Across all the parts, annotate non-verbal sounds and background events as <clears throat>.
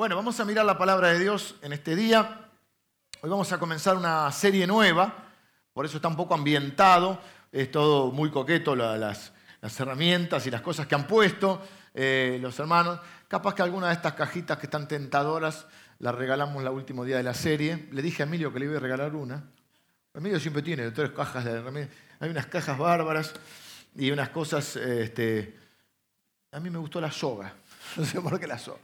Bueno, vamos a mirar la palabra de Dios en este día. Hoy vamos a comenzar una serie nueva, por eso está un poco ambientado, es todo muy coqueto las, herramientas y las cosas que han puesto eh, los hermanos. Capaz que alguna de estas cajitas que están tentadoras las regalamos el último día de la serie. Le dije a Emilio que le iba a regalar una. Emilio siempre tiene tres cajas de Hay unas cajas bárbaras y unas cosas... Este, a mí me gustó la soga. <laughs> No sé por qué la soga.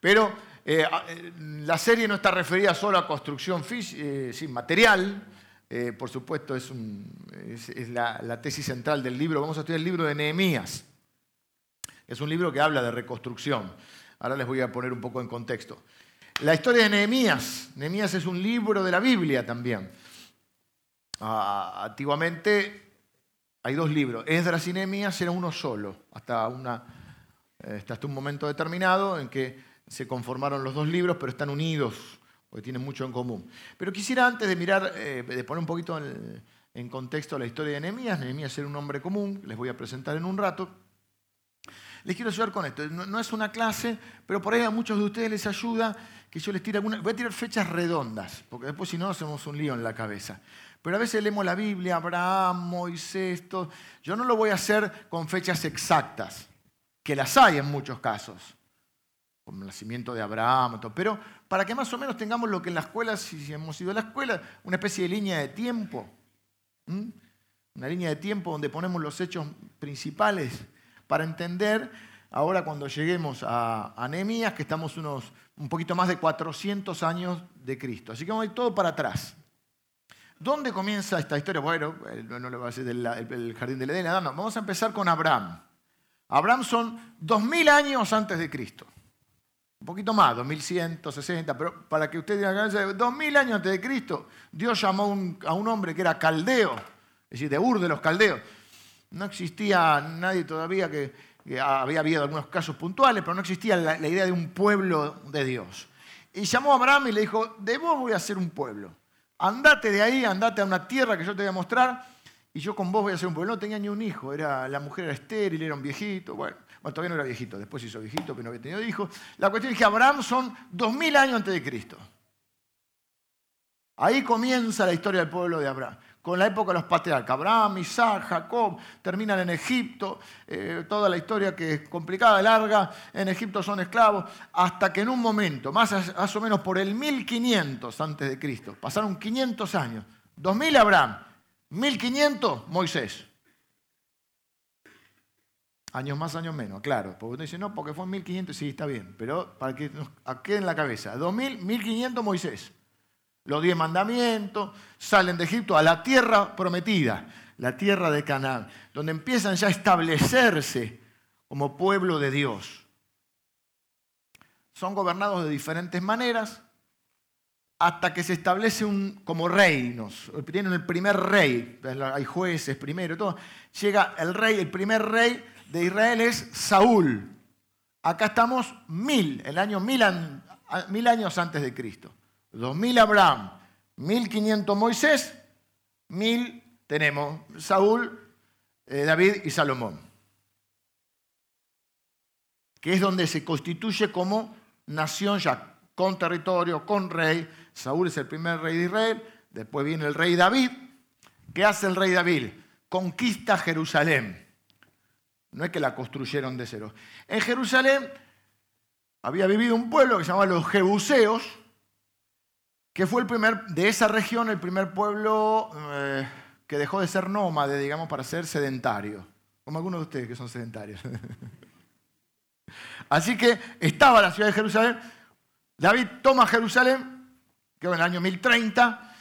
Pero eh, eh, la serie no está referida solo a construcción eh, material, por supuesto es, la, tesis central del libro. Vamos a estudiar el libro de Nehemías. Es un libro que habla de reconstrucción. Ahora les voy a poner un poco en contexto. La historia de Nehemías. Nehemías es un libro de la Biblia también. Ah, antiguamente hay dos libros. Esdras y Nehemías era uno solo, hasta un momento determinado en que se conformaron los dos libros, pero están unidos, porque tienen mucho en común. Pero quisiera antes de mirar, eh, de poner un poquito en, contexto la historia de Nehemías, Nehemías era un hombre común, les voy a presentar en un rato. Les quiero ayudar con esto. No, es una clase, pero por ahí a muchos de ustedes les ayuda que yo les tire alguna. Voy a tirar fechas redondas, porque después si no hacemos un lío en la cabeza. Pero a veces leemos la Biblia, Abraham, Moisés, todo. Yo no lo voy a hacer con fechas exactas, que las hay en muchos casos como el nacimiento de Abraham, pero para que más o menos tengamos lo que en la escuela, si hemos ido a la escuela, una especie de línea de tiempo, una línea de tiempo donde ponemos los hechos principales para entender ahora cuando lleguemos a, a que estamos unos un poquito más de 400 años de Cristo. Así que vamos a ir todo para atrás. ¿Dónde comienza esta historia? Bueno, no le va a decir el jardín del Edén, no, vamos a empezar con Abraham. Abraham son 2000 años antes de Cristo un poquito más, 2160, pero para que usted diga, 2000 años antes de Cristo, Dios llamó a un hombre que era caldeo, es decir, de Ur de los caldeos. No existía nadie todavía que, había habido algunos casos puntuales, pero no existía la, idea de un pueblo de Dios. Y llamó a Abraham y le dijo, de vos voy a ser un pueblo. Andate de ahí, andate a una tierra que yo te voy a mostrar, y yo con vos voy a ser un pueblo. No tenía ni un hijo, era, la mujer era estéril, era un viejito, bueno. Bueno, todavía no era viejito, después hizo viejito, pero no había tenido hijos. La cuestión es que Abraham son 2000 años antes de Cristo. Ahí comienza la historia del pueblo de Abraham, con la época de los patriarcas. Abraham, Isaac, Jacob, terminan en Egipto, eh, toda la historia que es complicada, larga, en Egipto son esclavos, hasta que en un momento, más, más o menos por el 1500 antes de Cristo, pasaron 500 años, 2000 Abraham, 1500 Moisés. Años más, años menos, claro. Porque uno dice, no, porque fue en 1500, sí, está bien. Pero para que nos quede en la cabeza. 2000, 1500 Moisés. Los diez mandamientos, salen de Egipto a la tierra prometida, la tierra de Canaán, donde empiezan ya a establecerse como pueblo de Dios. Son gobernados de diferentes maneras hasta que se establece un, como reinos. Tienen el primer rey, hay jueces primero, todo. Llega el rey, el primer rey de Israel es Saúl. Acá estamos mil, el año mil, años antes de Cristo. Dos mil Abraham, mil quinientos Moisés, mil tenemos Saúl, eh, David y Salomón. Que es donde se constituye como nación ya, con territorio, con rey. Saúl es el primer rey de Israel, después viene el rey David. ¿Qué hace el rey David? Conquista Jerusalén. No es que la construyeron de cero. En Jerusalén había vivido un pueblo que se llamaba los Jebuseos, que fue el primer, de esa región, el primer pueblo eh, que dejó de ser nómade, digamos, para ser sedentario. Como algunos de ustedes que son sedentarios. <laughs> Así que estaba la ciudad de Jerusalén. David toma Jerusalén, que en el año 1030,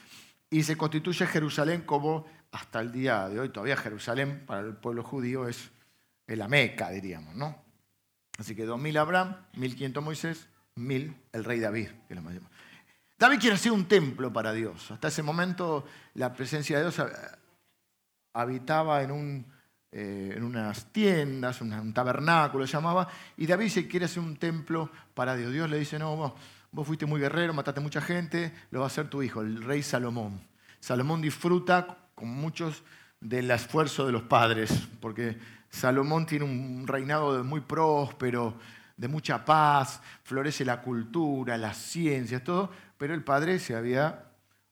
y se constituye Jerusalén como hasta el día de hoy. Todavía Jerusalén para el pueblo judío es la Meca, diríamos, ¿no? Así que 2000 Abraham, 1500 Moisés, 1000 el rey David. Que David quiere hacer un templo para Dios. Hasta ese momento la presencia de Dios habitaba en, un, eh, en unas tiendas, un, tabernáculo llamaba, y David se quiere hacer un templo para Dios. Dios le dice, no, vos, vos fuiste muy guerrero, mataste mucha gente, lo va a hacer tu hijo, el rey Salomón. Salomón disfruta con muchos del esfuerzo de los padres, porque Salomón tiene un reinado muy próspero, de mucha paz, florece la cultura, las ciencias, todo, pero el padre se había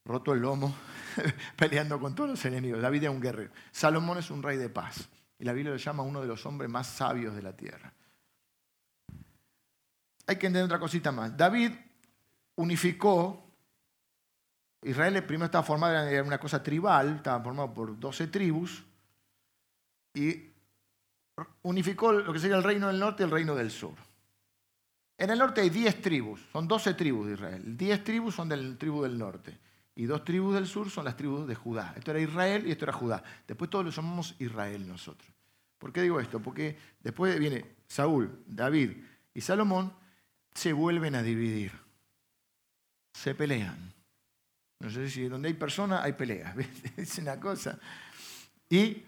roto el lomo <laughs> peleando con todos los enemigos. David era un guerrero. Salomón es un rey de paz. Y la Biblia lo llama uno de los hombres más sabios de la tierra. Hay que entender otra cosita más. David unificó, Israel primero estaba formado, era una cosa tribal, estaba formado por 12 tribus, y unificó lo que sería el reino del norte y el reino del sur. En el norte hay 10 tribus, son 12 tribus de Israel. 10 tribus son del tribu del norte y dos tribus del sur son las tribus de Judá. Esto era Israel y esto era Judá. Después todos lo llamamos Israel nosotros. ¿Por qué digo esto? Porque después viene Saúl, David y Salomón, se vuelven a dividir. Se pelean. No sé si donde hay personas hay peleas. <laughs> Es una cosa. Y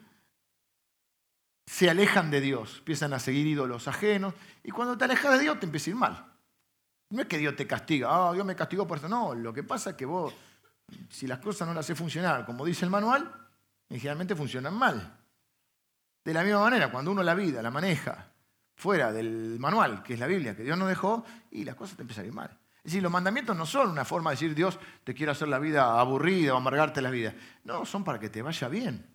se alejan de Dios, empiezan a seguir ídolos ajenos, y cuando te alejas de Dios te empieza a ir mal. No es que Dios te castiga, ah, Dios me castigó por eso, no, lo que pasa es que vos, si las cosas no las haces funcionar como dice el manual, generalmente funcionan mal. De la misma manera, cuando uno la vida la maneja fuera del manual, que es la Biblia, que Dios nos dejó, y las cosas te empiezan a ir mal. Es decir, los mandamientos no son una forma de decir Dios te quiere hacer la vida aburrida o amargarte la vida. No, son para que te vaya bien.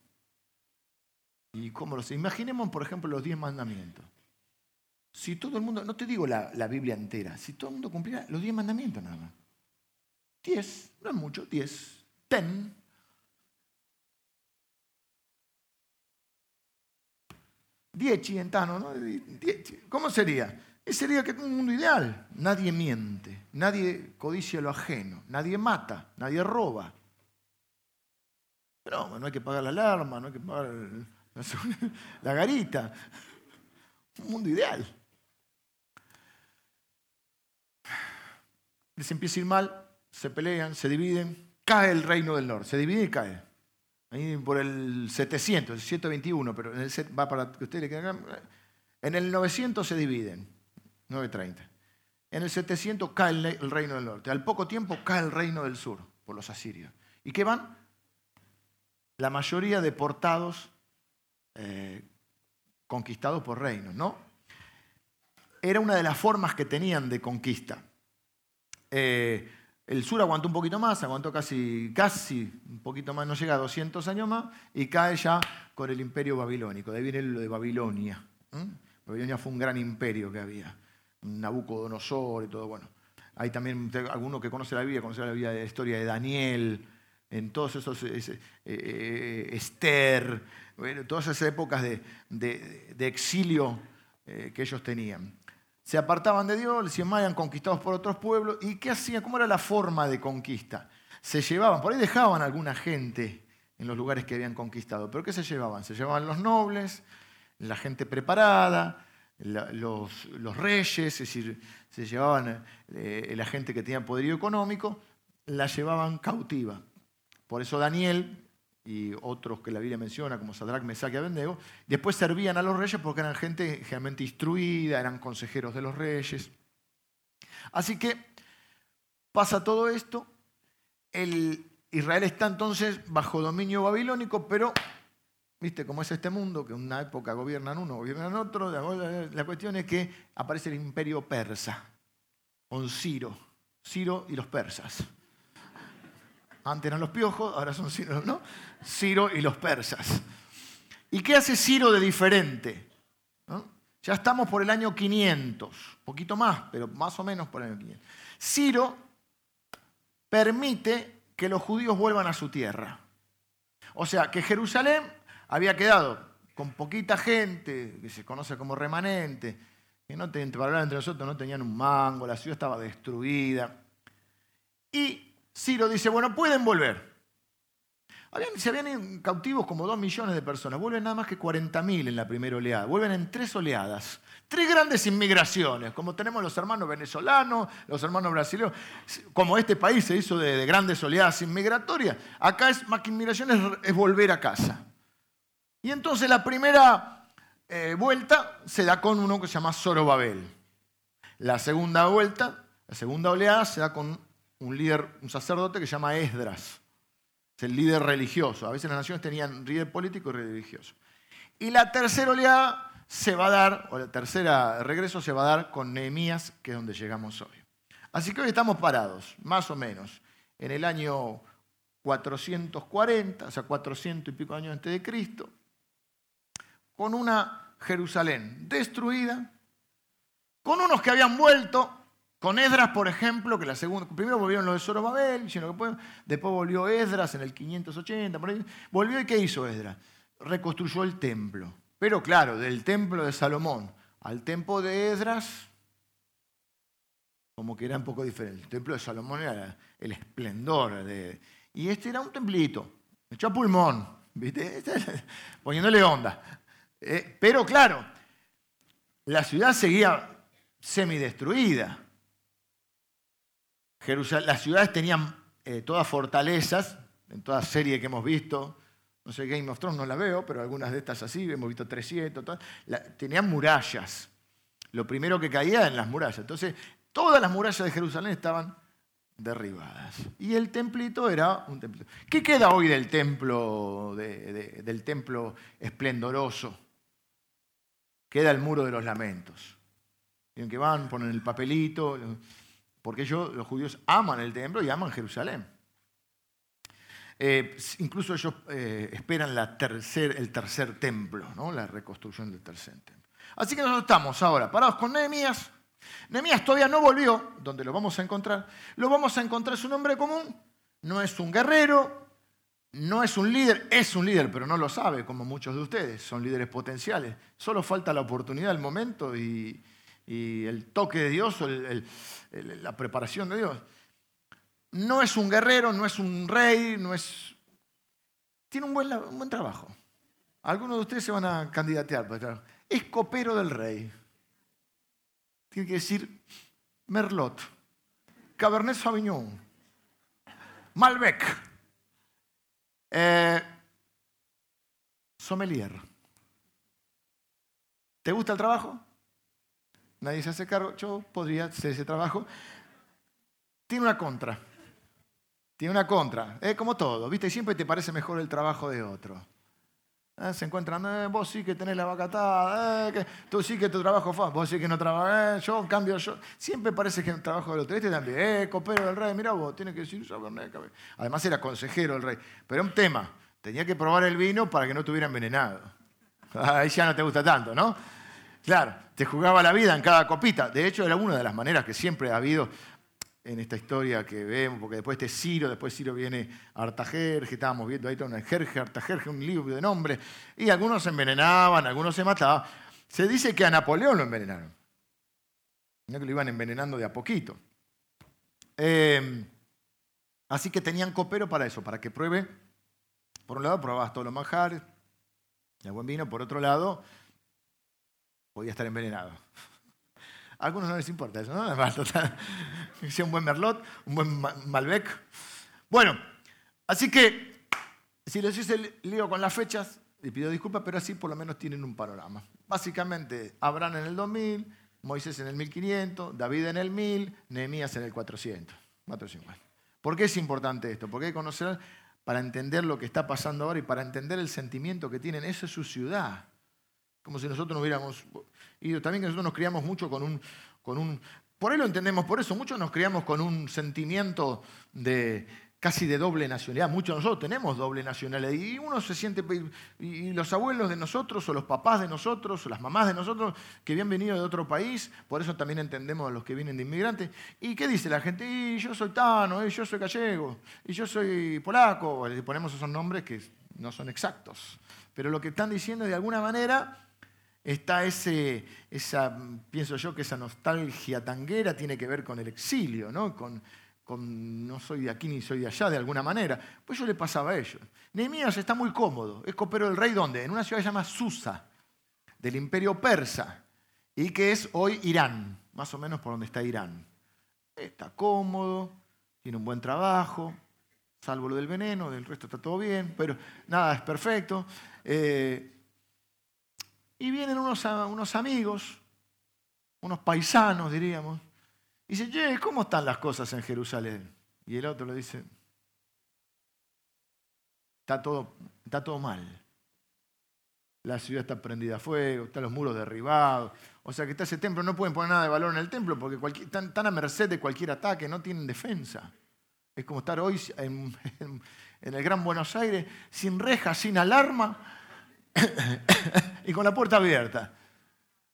¿Y cómo lo sé? Imaginemos, por ejemplo, los diez mandamientos. Si todo el mundo, no te digo la, Biblia entera, si todo el mundo cumpliera los diez mandamientos nada más. Diez, no es mucho, diez. Ten. Diez chientano, ¿no? ¿Cómo sería? Sería que un mundo ideal. Nadie miente, nadie codicia lo ajeno, nadie mata, nadie roba. Pero no hay que pagar la alarma, no hay que pagar el, <laughs> la garita. Un mundo ideal. Les empieza a ir mal, se pelean, se dividen, cae el reino del norte, se divide y cae. Ahí por el 700, el 121, pero en el, va para que ustedes En el 900 se dividen, 930. En el 700 cae el reino del norte. Al poco tiempo cae el reino del sur por los asirios. ¿Y qué van? La mayoría deportados eh, conquistados por reinos, ¿no? Era una de las formas que tenían de conquista. Eh, el sur aguantó un poquito más, aguantó casi, casi un poquito más, no llega a 200 años más, y cae ya con el imperio babilónico. De ahí viene lo de Babilonia. Babilonia fue un gran imperio que había. Nabucodonosor y todo, bueno. Hay también alguno que conoce la Biblia, conoce la, Biblia, la historia de Daniel, en todos esos, eh, Esther, todas esas épocas de, exilio eh, que ellos tenían. Se apartaban de Dios, se iban conquistados por otros pueblos. ¿Y qué hacían? ¿Cómo era la forma de conquista? Se llevaban, por ahí dejaban alguna gente en los lugares que habían conquistado. ¿Pero qué se llevaban? Se llevaban los nobles, la gente preparada, los, reyes, es decir, se llevaban eh, la gente que tenía poderío económico, la llevaban cautiva. Por eso Daniel y otros que la Biblia menciona, como Sadrach, Mesach y Abednego, después servían a los reyes porque eran gente generalmente instruida, eran consejeros de los reyes. Así que pasa todo esto, el Israel está entonces bajo dominio babilónico, pero, viste cómo es este mundo, que en una época gobiernan uno, gobiernan otro, la cuestión es que aparece el imperio persa, con Ciro, Ciro y los persas. Antes eran los piojos, ahora son Ciro, ¿no? Ciro y los persas. ¿Y qué hace Ciro de diferente? Ya estamos por el año 500, poquito más, pero más o menos por el año 500. Ciro permite que los judíos vuelvan a su tierra. O sea, que Jerusalén había quedado con poquita gente, que se conoce como remanente, que no para hablar entre nosotros no tenían un mango, la ciudad estaba destruida. Y Ciro dice, bueno, pueden volver. se habían cautivos como dos millones de personas, vuelven nada más que 40.000 en la primera oleada, vuelven en tres oleadas, tres grandes inmigraciones, como tenemos los hermanos venezolanos, los hermanos brasileños, como este país se hizo de, grandes oleadas inmigratorias, acá es, más que inmigración es, volver a casa. Y entonces la primera eh, vuelta se da con uno que se llama Zorobabel. La segunda vuelta, la segunda oleada se da con un líder, un sacerdote que se llama Esdras. Es el líder religioso. A veces las naciones tenían líder político y religioso. Y la tercera oleada se va a dar, o el tercer regreso se va a dar con Nehemías, que es donde llegamos hoy. Así que hoy estamos parados, más o menos, en el año 440, o sea, 400 y pico años antes de Cristo, con una Jerusalén destruida, con unos que habían vuelto, con Esdras, por ejemplo, que la segunda, primero volvieron los de Zorobabel, después volvió Esdras en el 580, por ahí, volvió y ¿qué hizo Esdras? Reconstruyó el templo. Pero claro, del templo de Salomón al templo de Esdras, como que era un poco diferente. El templo de Salomón era el esplendor. De, y este era un templito, echó pulmón, ¿viste? poniéndole onda. Eh, pero claro, la ciudad seguía semidestruida. Las ciudades tenían eh, todas fortalezas, en toda serie que hemos visto, no sé, Game of Thrones no la veo, pero algunas de estas así, hemos visto 300, tenían murallas. Lo primero que caía en las murallas. Entonces, todas las murallas de Jerusalén estaban derribadas. Y el templito era un templo. ¿Qué queda hoy del templo, del templo esplendoroso? Queda el muro de los lamentos. En que van, ponen el papelito, porque ellos, los judíos, aman el templo y aman Jerusalén. Eh, incluso ellos eh, esperan el tercer templo, ¿no? la reconstrucción del tercer templo. Así que nosotros estamos ahora parados con Nehemías. Nehemías todavía no volvió, donde lo vamos a encontrar. Lo vamos a encontrar, es un hombre común, no es un guerrero, no es un líder, es un líder, pero no lo sabe, como muchos de ustedes, son líderes potenciales. Solo falta la oportunidad, el momento y, el toque de Dios, la preparación de Dios no es un guerrero, no es un rey, no es... Tiene un buen, un buen trabajo. Algunos de ustedes se van a candidatear. Pues, es copero del rey. Tiene que decir Merlot, Cabernet Sauvignon, Malbec, eh, sommelier. ¿Te gusta el trabajo? Nadie se hace cargo. Yo podría hacer ese trabajo. Tiene una contra. Tiene una contra, es como todo, ¿viste? Siempre te parece mejor el trabajo de otro. Eh, se encuentran, eh, vos sí que tenés la vacatada, eh, tú sí que tu trabajo fue, vos sí que no trabajás, yo cambio, yo. Siempre parece que el trabajo del otro. Este también, eh, copero del rey, mira vos, tiene que decir Además era consejero del rey. Pero un tema, tenía que probar el vino para que no estuviera envenenado. <laughs> Ahí ya no te gusta tanto, ¿no? Claro, te jugaba la vida en cada copita. De hecho, era una de las maneras que siempre ha habido en esta historia que vemos, porque después este Ciro, después Ciro viene Artajerje, estábamos viendo ahí todo un Jerje, Artajerje, un libro de nombre, y algunos se envenenaban, algunos se mataban. Se dice que a Napoleón lo envenenaron, no que lo iban envenenando de a poquito. Em, así que tenían copero para eso, para que pruebe, por un lado probabas todos los manjares, el buen vino, por otro lado, podía estar envenenado. A algunos no les importa eso, ¿no? <laughs> Sea un buen Merlot, un buen Malbec. Bueno, así que si les hice el lío con las fechas, les pido disculpas, pero así por lo menos tienen un panorama. Básicamente, Abraham en el 2000, Moisés en el 1500, David en el 1000, Nehemías en el 400. 450. ¿Por qué es importante esto? Porque hay que conocer para entender lo que está pasando ahora y para entender el sentimiento que tienen. Esa es su ciudad. Como si nosotros no hubiéramos y también que nosotros nos criamos mucho con un, con un... Por ahí lo entendemos por eso, muchos nos criamos con un sentimiento de casi de doble nacionalidad. Muchos de nosotros tenemos doble nacionalidad y uno se siente, y los abuelos de nosotros, o los papás de nosotros, o las mamás de nosotros que habían venido de otro país, por eso también entendemos a los que vienen de inmigrantes. ¿Y qué dice la gente? Y yo soy tano, y yo soy gallego, y yo soy polaco, le ponemos esos nombres que no son exactos. Pero lo que están diciendo de alguna manera está ese, esa, pienso yo que esa nostalgia tanguera tiene que ver con el exilio, ¿no? Con, con, no soy de aquí ni soy de allá de alguna manera. Pues yo le pasaba a ellos. Nehemías está muy cómodo, es copero del rey, ¿dónde? En una ciudad llamada Susa, del imperio persa, y que es hoy Irán, más o menos por donde está Irán. Está cómodo, tiene un buen trabajo, salvo lo del veneno, del resto está todo bien, pero nada es perfecto. Eh, y vienen unos, unos amigos, unos paisanos, diríamos, y dicen, che, ¿cómo están las cosas en Jerusalén? Y el otro le dice, está todo, está todo mal. la ciudad está prendida a fuego, están los muros derribados. O sea que está ese templo, no pueden poner nada de valor en el templo porque están, a merced de cualquier ataque, no tienen defensa. Es como estar hoy en, el Gran Buenos Aires sin reja, sin alarma <coughs> y con la puerta abierta.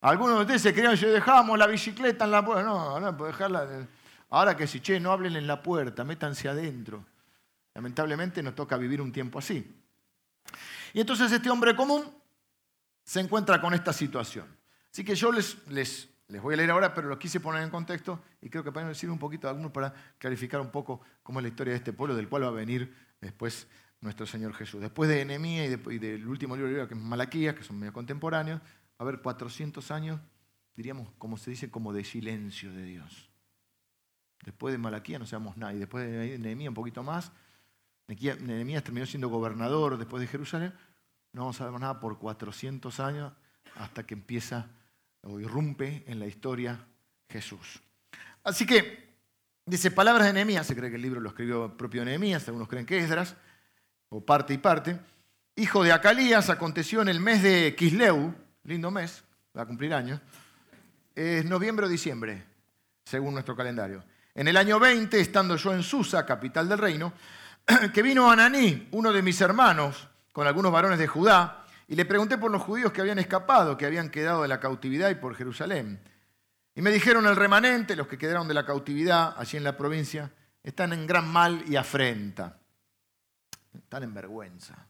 Algunos de ustedes se creían, yo dejamos la bicicleta en la puerta. No, no, puedo dejarla. Ahora que si, che, no hablen en la puerta, métanse adentro. Lamentablemente nos toca vivir un tiempo así. Y entonces este hombre común se encuentra con esta situación. Así que yo les, les, les voy a leer ahora, pero lo quise poner en contexto y creo que para decir un poquito a algunos para clarificar un poco cómo es la historia de este pueblo, del cual va a venir después nuestro Señor Jesús. Después de Enemía y, del último libro que es Malaquías, que son medio contemporáneos, a haber 400 años, diríamos, como se dice, como de silencio de Dios. Después de Malaquías no sabemos nada, y después de Nehemías un poquito más. Nehemías terminó siendo gobernador después de Jerusalén. No vamos a ver nada por 400 años hasta que empieza o irrumpe en la historia Jesús. Así que, dice palabras de Nehemías, se cree que el libro lo escribió el propio Nehemías, algunos creen que es Esdras, o parte y parte. Hijo de Acalías, aconteció en el mes de Kisleu, lindo mes, va a cumplir años, es noviembre o diciembre, según nuestro calendario. En el año 20, estando yo en Susa, capital del reino, <clears throat> que vino Ananí, uno de mis hermanos, con algunos varones de Judá, y le pregunté por los judíos que habían escapado, que habían quedado de la cautividad y por Jerusalén. Y me dijeron el remanente, los que quedaron de la cautividad allí en la provincia, están en gran mal y afrenta. Están en vergüenza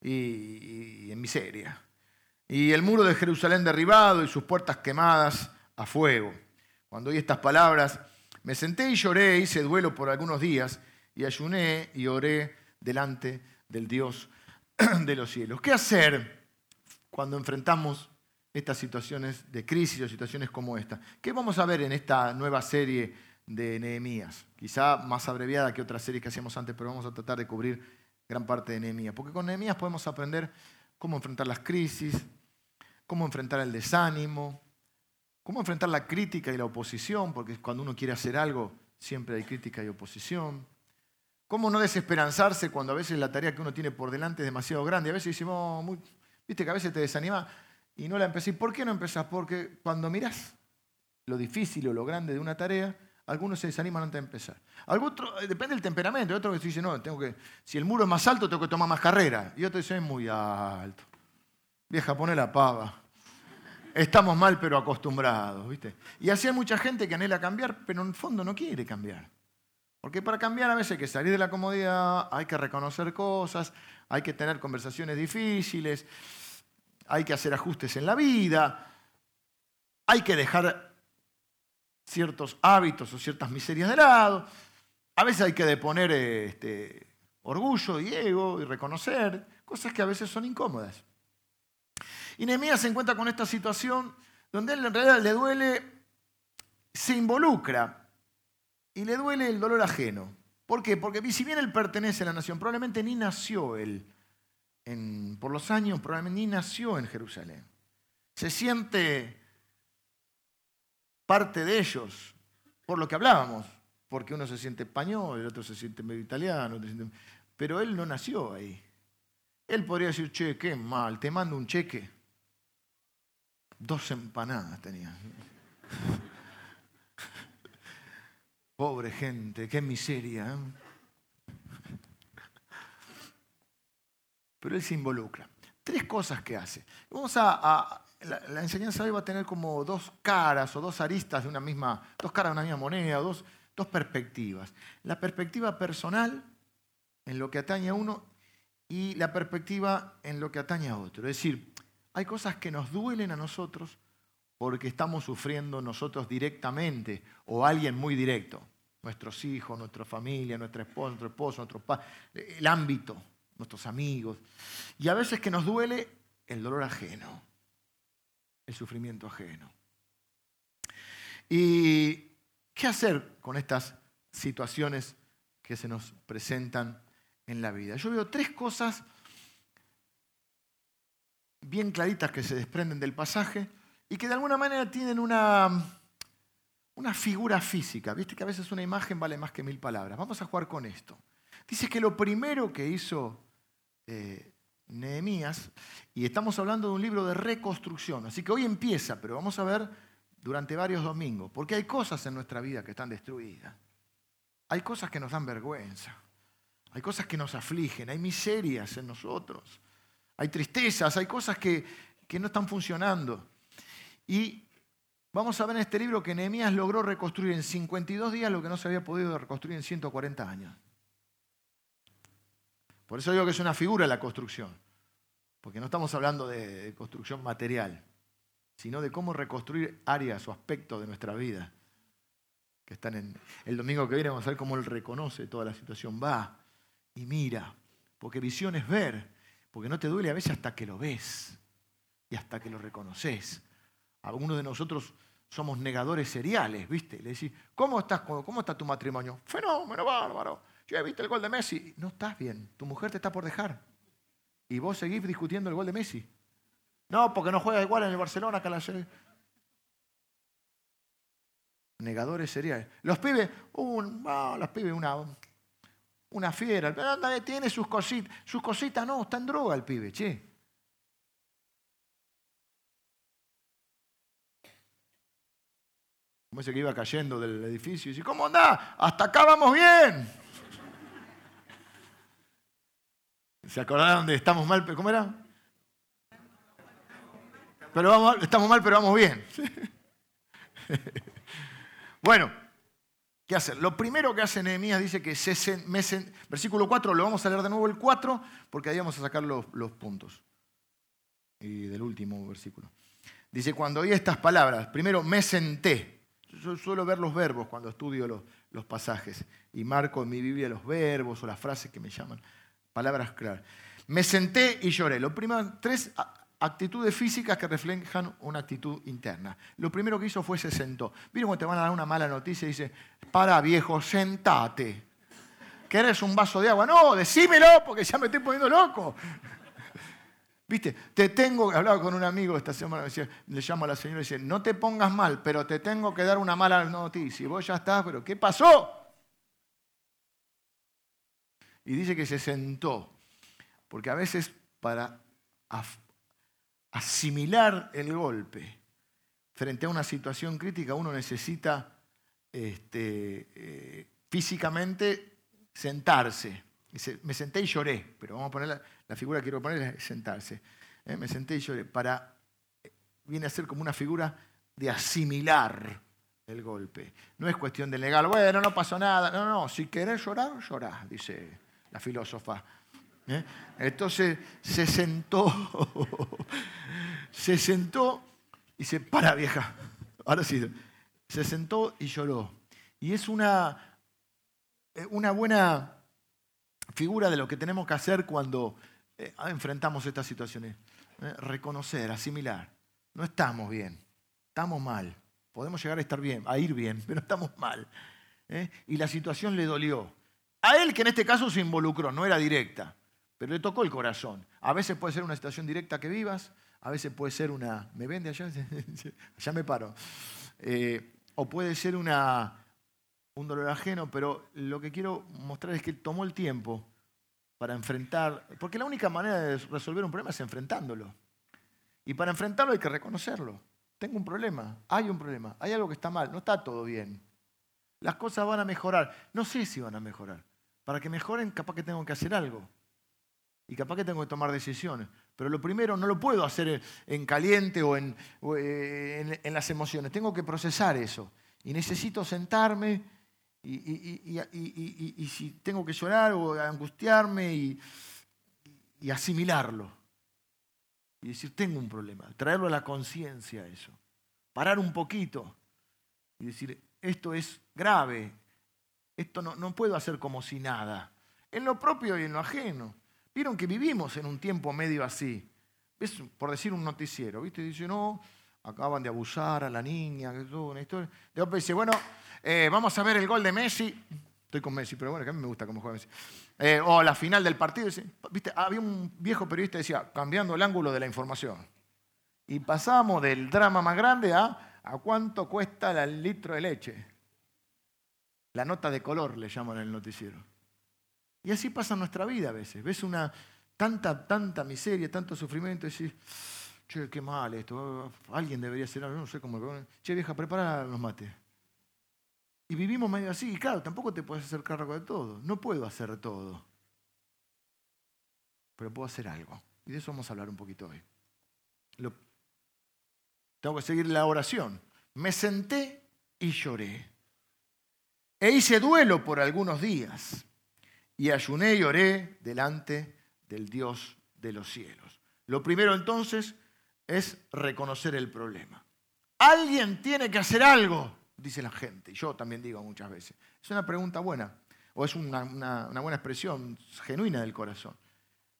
y, en miseria. Y el muro de Jerusalén derribado y sus puertas quemadas a fuego. Cuando oí estas palabras, me senté y lloré, hice duelo por algunos días y ayuné y oré delante del Dios <clears throat> de los cielos. ¿Qué hacer cuando enfrentamos estas situaciones de crisis o situaciones como esta? ¿Qué vamos a ver en esta nueva serie de Nehemías? Quizá más abreviada que otras series que hacíamos antes, pero vamos a tratar de cubrir gran parte de Nehemías. Porque con Nehemías podemos aprender cómo enfrentar las crisis, cómo enfrentar el desánimo, ¿Cómo enfrentar la crítica y la oposición? Porque cuando uno quiere hacer algo, siempre hay crítica y oposición. ¿Cómo no desesperanzarse cuando a veces la tarea que uno tiene por delante es demasiado grande? A veces decimos, muy, viste que a veces te desanima y no la empecé. ¿Por qué no empezás? Porque cuando mirás lo difícil o lo grande de una tarea, algunos se desaniman antes de empezar. otro, eh, depende del temperamento. Hay otro que dice, no, tengo que, si el muro es más alto, tengo que tomar más carrera. Y otro dice, es muy alto. Vieja, pone la pava estamos mal pero acostumbrados, ¿viste? Y así hay mucha gente que anhela cambiar, pero en el fondo no quiere cambiar. Porque para cambiar a veces hay que salir de la comodidad, hay que reconocer cosas, hay que tener conversaciones difíciles, hay que hacer ajustes en la vida, hay que dejar ciertos hábitos o ciertas miserias de lado, a veces hay que deponer este, orgullo y ego y reconocer cosas que a veces son incómodas. Y Nehemías se encuentra con esta situación donde él en realidad le duele, se involucra y le duele el dolor ajeno. ¿Por qué? Porque si bien él pertenece a la nación, probablemente ni nació él, por los años, probablemente ni nació en Jerusalén. Se siente parte de ellos, por lo que hablábamos, porque uno se siente español, el otro se siente medio italiano, pero él no nació ahí. Él podría decir, che, qué mal, te mando un cheque. Dos empanadas tenía. <laughs> Pobre gente, qué miseria. ¿eh? Pero él se involucra. Tres cosas que hace. Vamos a, la, enseñanza hoy va a tener como dos caras o dos aristas de una misma, dos caras de una misma moneda, dos, dos perspectivas. La perspectiva personal en lo que atañe a uno y la perspectiva en lo que atañe a otro. Es decir, hay cosas que nos duelen a nosotros porque estamos sufriendo nosotros directamente o alguien muy directo. Nuestros hijos, nuestra familia, nuestra esposa, nuestro esposo, nuestro padre, el ámbito, nuestros amigos. Y a veces que nos duele el dolor ajeno, el sufrimiento ajeno. ¿Y qué hacer con estas situaciones que se nos presentan en la vida? Yo veo tres cosas bien claritas que se desprenden del pasaje y que de alguna manera tienen una, una figura física. Viste que a veces una imagen vale más que mil palabras. Vamos a jugar con esto. Dice que lo primero que hizo eh, Nehemías, y estamos hablando de un libro de reconstrucción. Así que hoy empieza, pero vamos a ver durante varios domingos, porque hay cosas en nuestra vida que están destruidas. Hay cosas que nos dan vergüenza, hay cosas que nos afligen, hay miserias en nosotros, hay tristezas, hay cosas que, que no están funcionando. Y vamos a ver en este libro que Nehemías logró reconstruir en 52 días lo que no se había podido reconstruir en 140 años. Por eso digo que es una figura la construcción, porque no estamos hablando de construcción material, sino de cómo reconstruir áreas o aspectos de nuestra vida que están en el domingo que viene vamos a ver cómo él reconoce toda la situación, va y mira, porque visión es ver, porque no te duele a veces hasta que lo ves y hasta que lo reconoces. Algunos de nosotros somos negadores seriales, ¿viste? Le decís, ¿cómo estás? ¿Cómo está tu matrimonio? Fenómeno, bárbaro. Yo he visto el gol de Messi. No estás bien. Tu mujer te está por dejar. Y vos seguís discutiendo el gol de Messi. No, porque no juega igual en el Barcelona que en la serie. Negadores seriales. Los pibes, un, los pibes, una, una fiera. Tiene sus cositas. Sus cositas no, está en droga el pibe, che. Como ese que iba cayendo del edificio y dice, ¿cómo anda? Hasta acá vamos bien. ¿Se acordaron de estamos mal? ¿Cómo era? Pero vamos, estamos mal, pero vamos bien. <laughs> bueno, ¿qué hacer? Lo primero que hace Nehemías dice que, se, versículo 4, lo vamos a leer de nuevo el 4, porque ahí vamos a sacar los, puntos. Y del último versículo. Dice, cuando oí estas palabras, primero me senté. Yo suelo ver los verbos cuando estudio los, los pasajes y marco en mi Biblia los verbos o las frases que me llaman Palabras claras. Me senté y lloré. Lo primero, tres actitudes físicas que reflejan una actitud interna. Lo primero que hizo fue se sentó. ¿Vieron cuando te van a dar una mala noticia y dice, para viejo, sentate? ¿Querés un vaso de agua? No, decímelo porque ya me estoy poniendo loco. Viste, te tengo, hablaba con un amigo esta semana, le llamo a la señora y dice, no te pongas mal, pero te tengo que dar una mala noticia. Y vos ya estás, pero ¿qué pasó? Y dice que se sentó, porque a veces para asimilar el golpe frente a una situación crítica uno necesita este, eh, físicamente sentarse. Me senté y lloré, pero vamos a poner la, figura que quiero poner es sentarse. ¿eh? Me senté y lloré para, eh, viene a ser como una figura de asimilar el golpe. No es cuestión de legal, bueno, no pasó nada. No, no, si querés llorar, llorá, dice la filósofa. ¿eh? Entonces se sentó, <laughs> se sentó y se para vieja. Ahora sí, se sentó y lloró. Y es una, eh, una buena figura de lo que tenemos que hacer cuando eh, enfrentamos estas situaciones. Reconocer, asimilar. No estamos bien, estamos mal. Podemos llegar a estar bien, a ir bien, <laughs> pero estamos mal. Y la situación le dolió. A él, que en este caso se involucró, no era directa, pero le tocó el corazón. A veces puede ser una situación directa que vivas, a veces puede ser una, ¿me vende allá? <laughs> allá me paro. Eh, o puede ser una, un dolor ajeno, pero lo que quiero mostrar es que tomó el tiempo para enfrentar, porque la única manera de resolver un problema es enfrentándolo. Y para enfrentarlo hay que reconocerlo. Tengo un problema, hay un problema, hay algo que está mal, no está todo bien. Las cosas van a mejorar. No sé si van a mejorar, para que mejoren, capaz que tengo que hacer algo. Y capaz que tengo que tomar decisiones. Pero lo primero no lo puedo hacer en caliente o en, en, las emociones. Tengo que procesar eso. Y necesito sentarme y, y, si tengo que llorar o angustiarme y, asimilarlo. Y decir, tengo un problema. Traerlo a la conciencia eso. Parar un poquito y decir, esto es grave, esto no, puedo hacer como si nada. En lo propio y en lo ajeno. Vieron que vivimos en un tiempo medio así. Por decir un noticiero, ¿viste? Dice, no, acaban de abusar a la niña, que todo una historia. Después dice, bueno, eh, vamos a ver el gol de Messi. Estoy con Messi, pero bueno, que a mí me gusta cómo juega Messi. Eh, o la final del partido. ¿viste? Había un viejo periodista que decía, cambiando el ángulo de la información. Y pasamos del drama más grande a, ¿a cuánto cuesta el litro de leche? La nota de color le llaman en el noticiero. Y así pasa nuestra vida a veces. Ves una, tanta, tanta miseria, tanto sufrimiento, y decís, che, qué mal esto, alguien debería hacer algo, no sé cómo. Che, vieja, prepara los mates. Y vivimos medio así, y claro, tampoco te puedes hacer cargo de todo. No puedo hacer todo. Pero puedo hacer algo. Y de eso vamos a hablar un poquito hoy. tengo que seguir la oración. Me senté y lloré. E hice duelo por algunos días. Y ayuné y oré delante del Dios de los cielos. Lo primero entonces es reconocer el problema. Alguien tiene que hacer algo dice la gente. Yo también digo muchas veces. Es una pregunta buena, o es una, buena expresión genuina del corazón.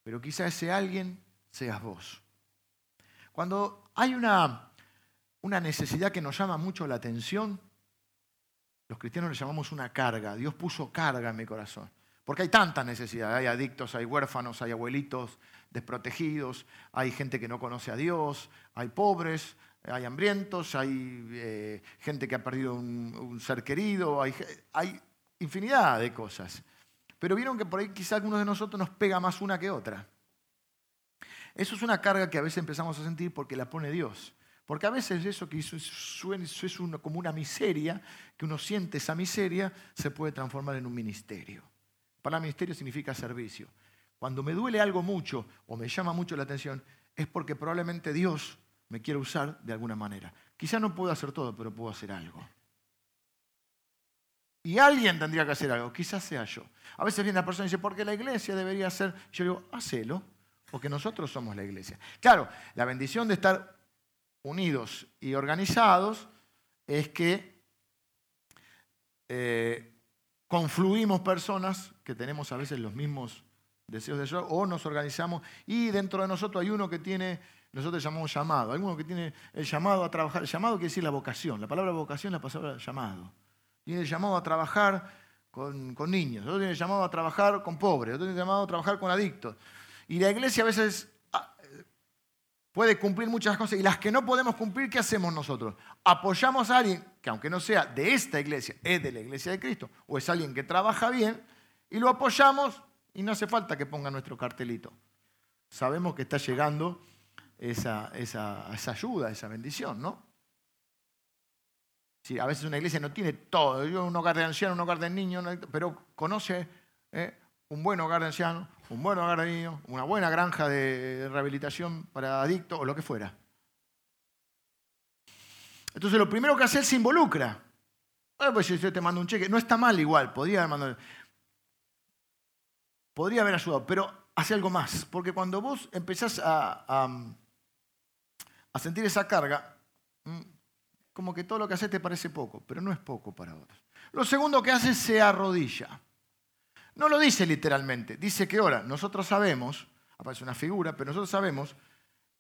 Pero quizá ese alguien seas vos. Cuando hay una, una necesidad que nos llama mucho la atención, los cristianos le llamamos una carga. Dios puso carga en mi corazón. Porque hay tantas necesidades. Hay adictos, hay huérfanos, hay abuelitos desprotegidos, hay gente que no conoce a Dios, hay pobres, hay hambrientos, hay eh, gente que ha perdido un, ser querido, hay, hay, infinidad de cosas. Pero vieron que por ahí quizá algunos de nosotros nos pega más una que otra. Eso es una carga que a veces empezamos a sentir porque la pone Dios. Porque a veces eso que eso es como una miseria, que uno siente esa miseria, se puede transformar en un ministerio. Para ministerio significa servicio. Cuando me duele algo mucho o me llama mucho la atención, es porque probablemente Dios me quiero usar de alguna manera. Quizá no puedo hacer todo, pero puedo hacer algo. Y alguien tendría que hacer algo, quizás sea yo. A veces viene la persona y dice, ¿por qué la iglesia debería hacer? Yo digo, hacelo, porque nosotros somos la iglesia. Claro, la bendición de estar unidos y organizados es que eh, confluimos personas que tenemos a veces los mismos deseos de Dios, o nos organizamos y dentro de nosotros hay uno que tiene nosotros llamamos llamado. Alguno que tiene el llamado a trabajar. El llamado quiere decir la vocación. La palabra vocación es la palabra llamado. Tiene el llamado a trabajar con, niños. Otro tiene el llamado a trabajar con pobres. Otro tiene el llamado a trabajar con adictos. Y la iglesia a veces puede cumplir muchas cosas. Y las que no podemos cumplir, ¿qué hacemos nosotros? Apoyamos a alguien que aunque no sea de esta iglesia, es de la iglesia de Cristo, o es alguien que trabaja bien, y lo apoyamos y no hace falta que ponga nuestro cartelito. Sabemos que está llegando esa, esa, ayuda, esa bendición, ¿no? Sí, a veces una iglesia no tiene todo, un hogar de ancianos, un hogar de niños, pero conoce ¿eh? Un buen hogar de ancianos, un buen hogar de niños, una buena granja de rehabilitación para adictos o lo que fuera. Entonces lo primero que hace es se involucra. pues si yo te mando un cheque, no está mal igual, podría haber mandado, podría haber ayudado, pero hace algo más, porque cuando vos empezás a a sentir esa carga, mm, como que todo lo que haces te parece poco, pero no es poco para otros. Lo segundo que hace es se arrodilla. No lo dice literalmente, dice que ora. Nosotros sabemos, aparece una figura, pero nosotros sabemos,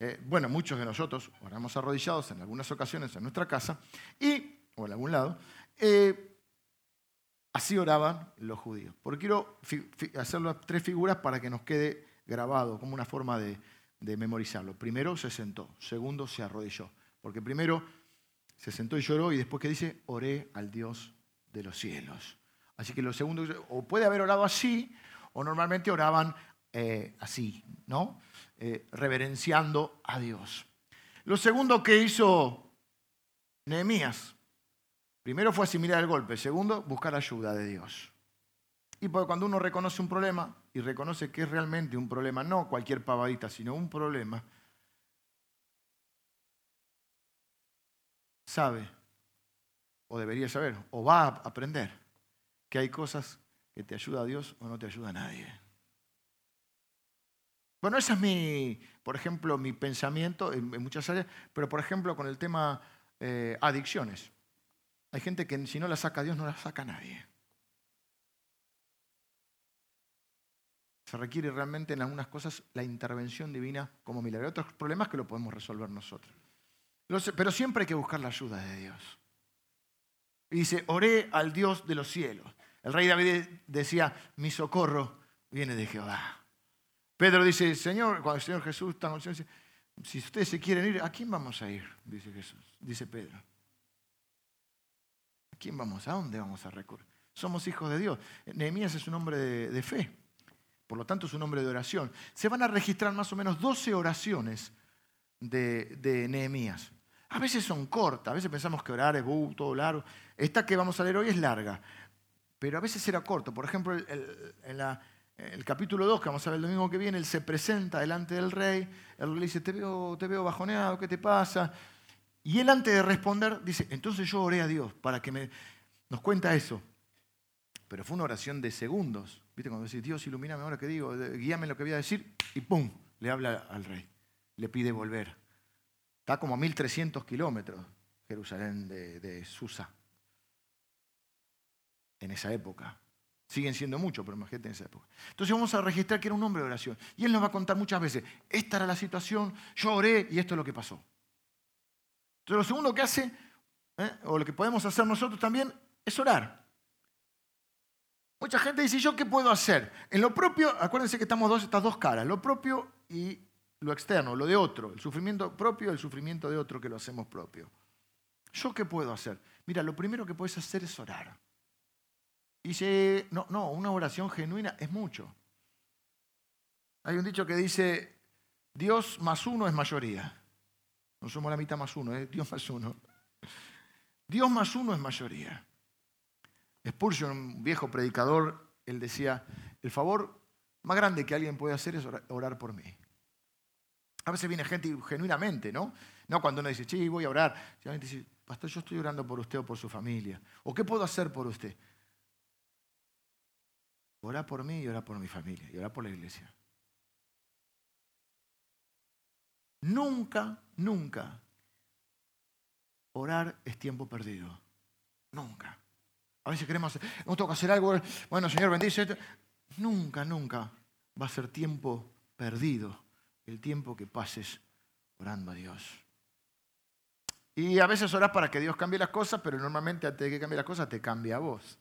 eh, bueno, muchos de nosotros oramos arrodillados en algunas ocasiones en nuestra casa y, o en algún lado, eh, así oraban los judíos. Porque quiero hacer las tres figuras para que nos quede grabado como una forma de, de memorizarlo. Primero se sentó, segundo se arrodilló, porque primero se sentó y lloró y después que dice, oré al Dios de los cielos. Así que lo segundo, o puede haber orado así, o normalmente oraban eh, así, ¿no? Eh, reverenciando a Dios. Lo segundo que hizo Nehemías, primero fue asimilar el golpe, segundo, buscar ayuda de Dios. Y cuando uno reconoce un problema y reconoce que es realmente un problema, no cualquier pavadita, sino un problema, sabe, o debería saber, o va a aprender que hay cosas que te ayuda a Dios o no te ayuda a nadie. Bueno, ese es mi, por ejemplo, mi pensamiento en, muchas áreas, pero por ejemplo con el tema eh, adicciones. Hay gente que si no la saca Dios no la saca nadie. Se requiere realmente en algunas cosas la intervención divina como milagro. Hay otros problemas que lo podemos resolver nosotros. Pero siempre hay que buscar la ayuda de Dios. Y dice, oré al Dios de los cielos. El rey David decía, mi socorro viene de Jehová. Pedro dice, Señor, cuando el Señor Jesús está en dice, si ustedes se quieren ir, ¿a quién vamos a ir? Dice Jesús, dice Pedro. ¿A quién vamos? ¿A dónde vamos a recurrir? Somos hijos de Dios. Nehemías es un hombre de fe. por lo tanto es un hombre de oración. Se van a registrar más o menos 12 oraciones de, de Nehemías. A veces son cortas, a veces pensamos que orar es todo largo. Esta que vamos a leer hoy es larga, pero a veces era corto. Por ejemplo, en el capítulo 2, que vamos a ver el domingo que viene, él se presenta delante del rey, el rey le dice, te veo, te veo bajoneado, ¿qué te pasa? Y él antes de responder dice, entonces yo oré a Dios para que me... Nos cuenta eso. Pero fue una oración de segundos. ¿Viste? Cuando decís, Dios, ilumíname ahora que digo, guíame lo que voy a decir, y ¡pum! Le habla al rey. Le pide volver. Está como a 1300 kilómetros Jerusalén de, Susa. En esa época. Siguen siendo muchos, pero imagínate en esa época. Entonces vamos a registrar que era un hombre de oración. Y él nos va a contar muchas veces, esta era la situación, yo oré y esto es lo que pasó. Entonces lo segundo que hace, ¿eh? o lo que podemos hacer nosotros también, es orar. Mucha gente dice, ¿yo qué puedo hacer? En lo propio, acuérdense que estamos dos, estas dos caras, lo propio y lo externo, lo de otro, el sufrimiento propio el sufrimiento de otro que lo hacemos propio. ¿Yo qué puedo hacer? Mira, lo primero que puedes hacer es orar. Y dice, no, no, una oración genuina es mucho. Hay un dicho que dice, Dios más uno es mayoría. No somos la mitad más uno, es Dios más uno. Dios más uno es mayoría. Spurgeon, un viejo predicador, él decía, el favor más grande que alguien puede hacer es orar por mí. A veces viene gente genuinamente, ¿no? No cuando uno dice, sí, voy a orar. Simplemente dice, pastor, yo estoy orando por usted o por su familia. ¿O qué puedo hacer por usted? Ora por mí y ora por mi familia y ora por la iglesia. Nunca, nunca orar es tiempo perdido. Nunca. A veces queremos no tengo que hacer algo, bueno, Señor, bendice. Nunca, nunca va a ser tiempo perdido el tiempo que pases orando a Dios. Y a veces oras para que Dios cambie las cosas, pero normalmente antes de que cambie las cosas te cambia a vos.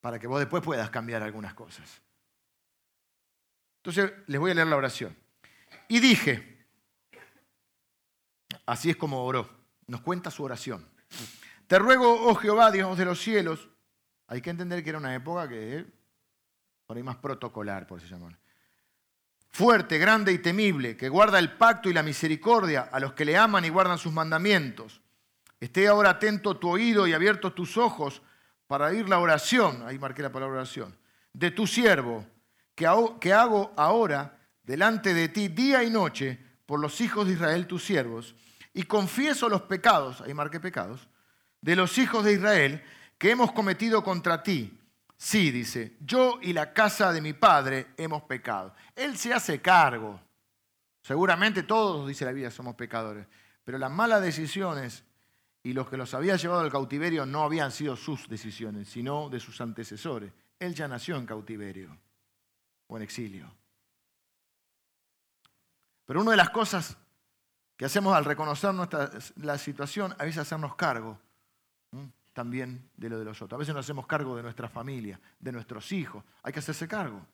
Para que vos después puedas cambiar algunas cosas. Entonces les voy a leer la oración. Y dije, así es como oró, nos cuenta su oración. Te ruego, oh Jehová, Dios de los cielos. Hay que entender que era una época que por ahí más protocolar, por así llamarlo. Fuerte, grande y temible, que guarda el pacto y la misericordia a los que le aman y guardan sus mandamientos. Esté ahora atento tu oído y abiertos tus ojos para oír la oración, ahí marqué la palabra oración, de tu siervo, que hago ahora delante de ti día y noche por los hijos de Israel, tus siervos, y confieso los pecados, ahí marqué pecados, de los hijos de Israel que hemos cometido contra ti. Sí, dice, yo y la casa de mi padre hemos pecado. Él se hace cargo. Seguramente todos, dice la Biblia, somos pecadores. Pero las malas decisiones y los que los había llevado al cautiverio no habían sido sus decisiones, sino de sus antecesores. Él ya nació en cautiverio o en exilio. Pero una de las cosas que hacemos al reconocer nuestra, la situación, a veces hacernos cargo también de lo de los otros. A veces nos hacemos cargo de nuestra familia, de nuestros hijos. Hay que hacerse cargo.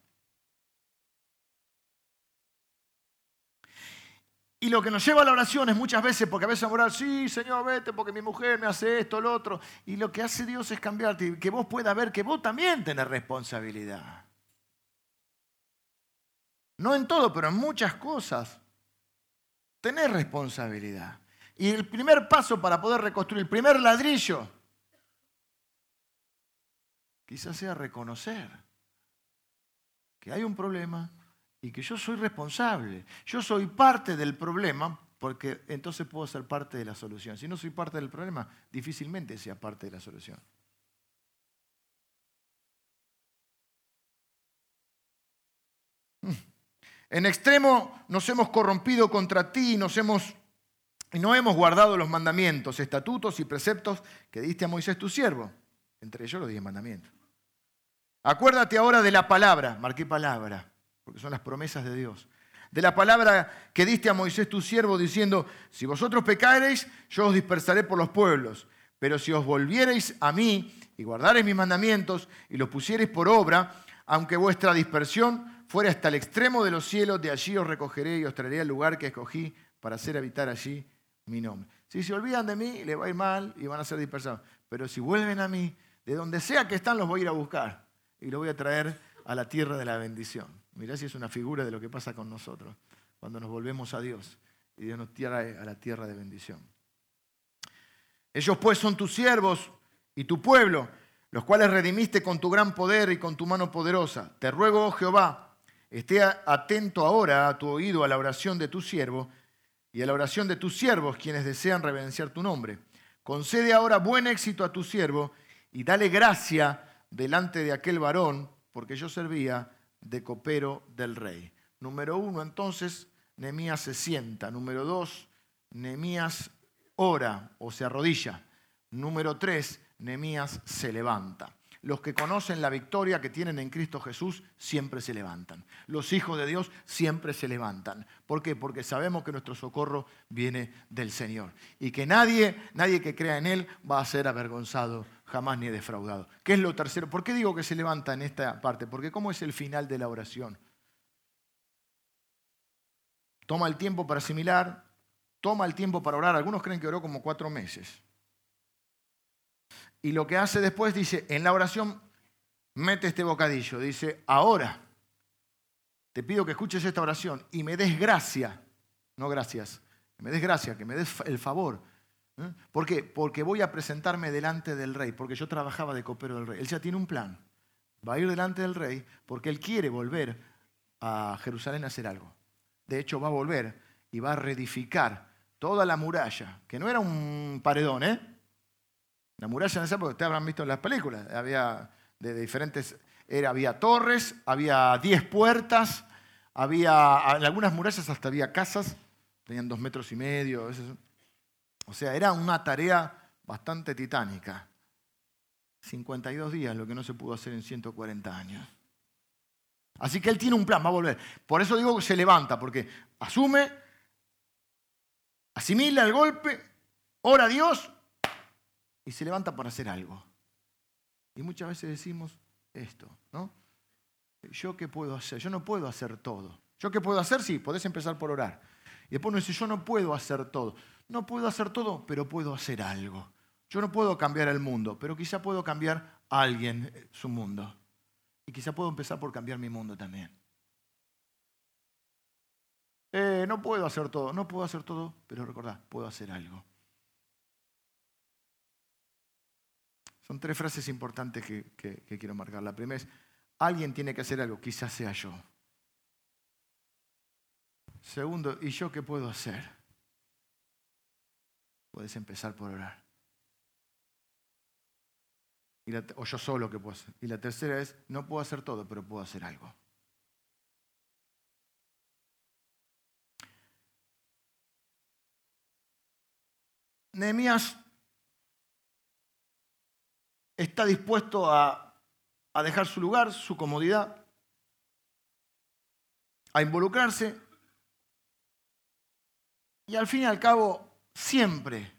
Y lo que nos lleva a la oración es muchas veces, porque a veces orar, sí, Señor, vete, porque mi mujer me hace esto, lo otro. Y lo que hace Dios es cambiarte, que vos puedas ver que vos también tenés responsabilidad. No en todo, pero en muchas cosas. Tenés responsabilidad. Y el primer paso para poder reconstruir, el primer ladrillo, quizás sea reconocer que hay un problema y que yo soy responsable. Yo soy parte del problema porque entonces puedo ser parte de la solución. Si no soy parte del problema, difícilmente sea parte de la solución. Hmm. En extremo nos hemos corrompido contra ti, hemos y no hemos guardado los mandamientos, estatutos y preceptos que diste a Moisés tu siervo, entre ellos los diez mandamientos. Acuérdate ahora de la palabra, marqué palabra, porque son las promesas de Dios. De la palabra que diste a Moisés tu siervo diciendo, si vosotros pecareis, yo os dispersaré por los pueblos, pero si os volviereis a mí y guardareis mis mandamientos y los pusiereis por obra, aunque vuestra dispersión fuera hasta el extremo de los cielos, de allí os recogeré y os traeré al lugar que escogí para hacer habitar allí mi nombre. Si se olvidan de mí, les va a ir mal y van a ser dispersados. Pero si vuelven a mí, de donde sea que están, los voy a ir a buscar. Y los voy a traer a la tierra de la bendición. Mirá si es una figura de lo que pasa con nosotros cuando nos volvemos a Dios y Dios nos trae a la tierra de bendición. Ellos pues son tus siervos y tu pueblo, los cuales redimiste con tu gran poder y con tu mano poderosa. Te ruego, oh Jehová, esté atento ahora a tu oído a la oración de tu siervo y a la oración de tus siervos, quienes desean reverenciar tu nombre. Concede ahora buen éxito a tu siervo y dale gracia delante de aquel varón, porque yo servía de copero del rey. Número uno, entonces, Nehemías se sienta. Número dos, Nehemías ora o se arrodilla. Número tres, Nehemías se levanta. Los que conocen la victoria que tienen en Cristo Jesús siempre se levantan. Los hijos de Dios siempre se levantan. ¿Por qué? Porque sabemos que nuestro socorro viene del Señor. Y que nadie, nadie que crea en Él va a ser avergonzado jamás ni defraudado. ¿Qué es lo tercero? ¿Por qué digo que se levanta en esta parte? Porque ¿cómo es el final de la oración? Toma el tiempo para asimilar, toma el tiempo para orar. Algunos creen que oró como cuatro meses. Y lo que hace después dice, en la oración, mete este bocadillo. Dice, ahora te pido que escuches esta oración y me des gracia, no gracias, me des gracia, que me des el favor. ¿Eh? ¿Por qué? Porque voy a presentarme delante del rey, porque yo trabajaba de copero del rey. Él ya tiene un plan. Va a ir delante del rey porque él quiere volver a Jerusalén a hacer algo. De hecho, va a volver y va a reedificar toda la muralla, que no era un paredón, ¿eh? La muralla en esa época, ustedes habrán visto en las películas, había de diferentes, era, había torres, había diez puertas, había, en algunas murallas hasta había casas, tenían dos metros y medio. O sea, era una tarea bastante titánica. 52 días, lo que no se pudo hacer en 140 años. Así que él tiene un plan, va a volver. Por eso digo que se levanta, porque asume, asimila el golpe, ora a Dios y se levanta para hacer algo. Y muchas veces decimos esto, ¿no? ¿Yo qué puedo hacer? Yo no puedo hacer todo. ¿Yo qué puedo hacer? Sí, podés empezar por orar. Y después uno dice, yo no puedo hacer todo. No puedo hacer todo, pero puedo hacer algo. Yo no puedo cambiar el mundo, pero quizá puedo cambiar a alguien eh, su mundo. Y quizá puedo empezar por cambiar mi mundo también. Eh, no puedo hacer todo, no puedo hacer todo, pero recordad, puedo hacer algo. Son tres frases importantes que, quiero marcar. La primera es, alguien tiene que hacer algo, quizás sea yo. Segundo, ¿y yo qué puedo hacer? Puedes empezar por orar. o yo solo que puedo hacer. Y la tercera es, no puedo hacer todo, pero puedo hacer algo. Nehemías está dispuesto a, dejar su lugar, su comodidad, a involucrarse. Y al fin y al cabo, siempre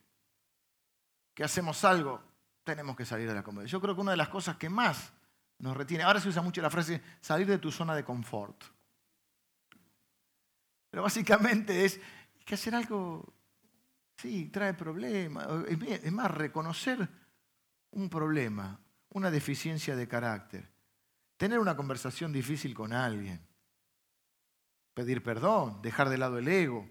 que hacemos algo, tenemos que salir de la comodidad. Yo creo que una de las cosas que más nos retiene, ahora se usa mucho la frase salir de tu zona de confort. Pero básicamente es que hacer algo, sí, trae problemas. Es más, reconocer un problema, una deficiencia de carácter, tener una conversación difícil con alguien, pedir perdón, dejar de lado el ego.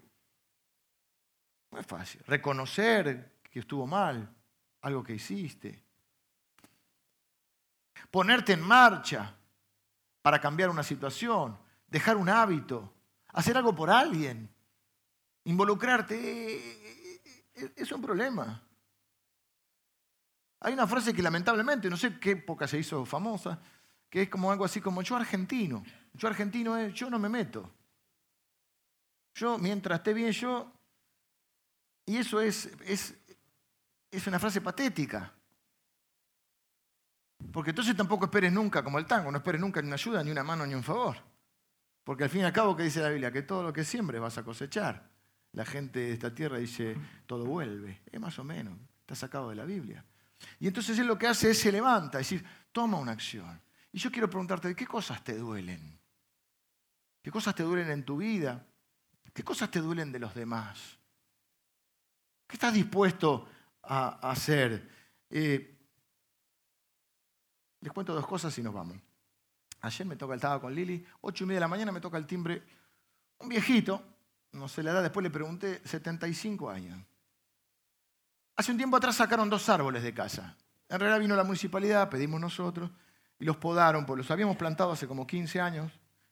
No es fácil. Reconocer que estuvo mal, algo que hiciste. Ponerte en marcha para cambiar una situación, dejar un hábito, hacer algo por alguien, involucrarte, eh, eh, eh, es un problema. Hay una frase que lamentablemente, no sé qué época se hizo famosa, que es como algo así como yo argentino. Yo argentino yo no me meto. Yo, mientras esté bien yo, y eso es, es, es una frase patética. Porque entonces tampoco esperes nunca, como el tango, no esperes nunca ni una ayuda, ni una mano, ni un favor. Porque al fin y al cabo, ¿qué dice la Biblia? Que todo lo que siembres vas a cosechar. La gente de esta tierra dice, todo vuelve. Es más o menos, está sacado de la Biblia. Y entonces él lo que hace es se levanta, es decir, toma una acción. Y yo quiero preguntarte, ¿qué cosas te duelen? ¿Qué cosas te duelen en tu vida? ¿Qué cosas te duelen de los demás? ¿Qué estás dispuesto a hacer? Eh, les cuento dos cosas y nos vamos. Ayer me toca, estaba con Lili, ocho y media de la mañana me toca el timbre, un viejito, no sé la edad, después le pregunté, 75 años. Hace un tiempo atrás sacaron dos árboles de casa. En realidad vino la municipalidad, pedimos nosotros, y los podaron, porque los habíamos plantado hace como 15 años,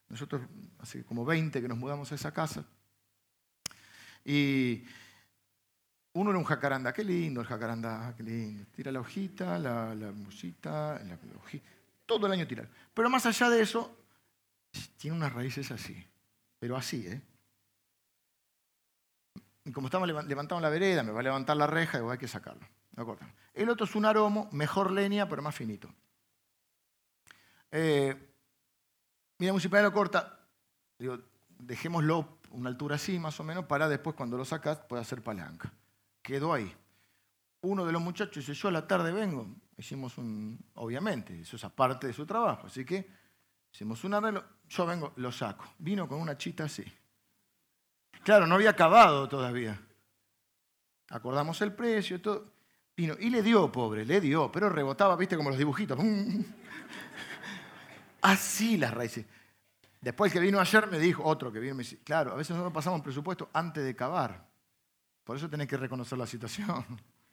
nosotros hace como 20 que nos mudamos a esa casa. Y uno era un jacaranda, qué lindo el jacaranda, qué lindo. Tira la hojita, la, la musita, la, hojita, todo el año tirar. Pero más allá de eso, tiene unas raíces así, pero así, ¿eh? Y como estamos levantando la vereda, me va a levantar la reja y hay que sacarlo. El otro es un aromo, mejor leña, pero más finito. Eh, mira, municipalidad lo corta, digo, dejémoslo una altura así, más o menos, para después cuando lo sacas pueda hacer palanca. Quedó ahí. Uno de los muchachos dice, yo a la tarde vengo. Hicimos un, obviamente, eso es aparte de su trabajo, así que hicimos un arreglo, yo vengo, lo saco. Vino con una chita así. Claro, no había acabado todavía. Acordamos el precio, todo. Vino y le dio, pobre, le dio, pero rebotaba, viste, como los dibujitos. <laughs> Así las raíces. Después que vino ayer me dijo, otro que vino me dice, claro, a veces nosotros pasamos presupuesto antes de cavar. Por eso tenés que reconocer la situación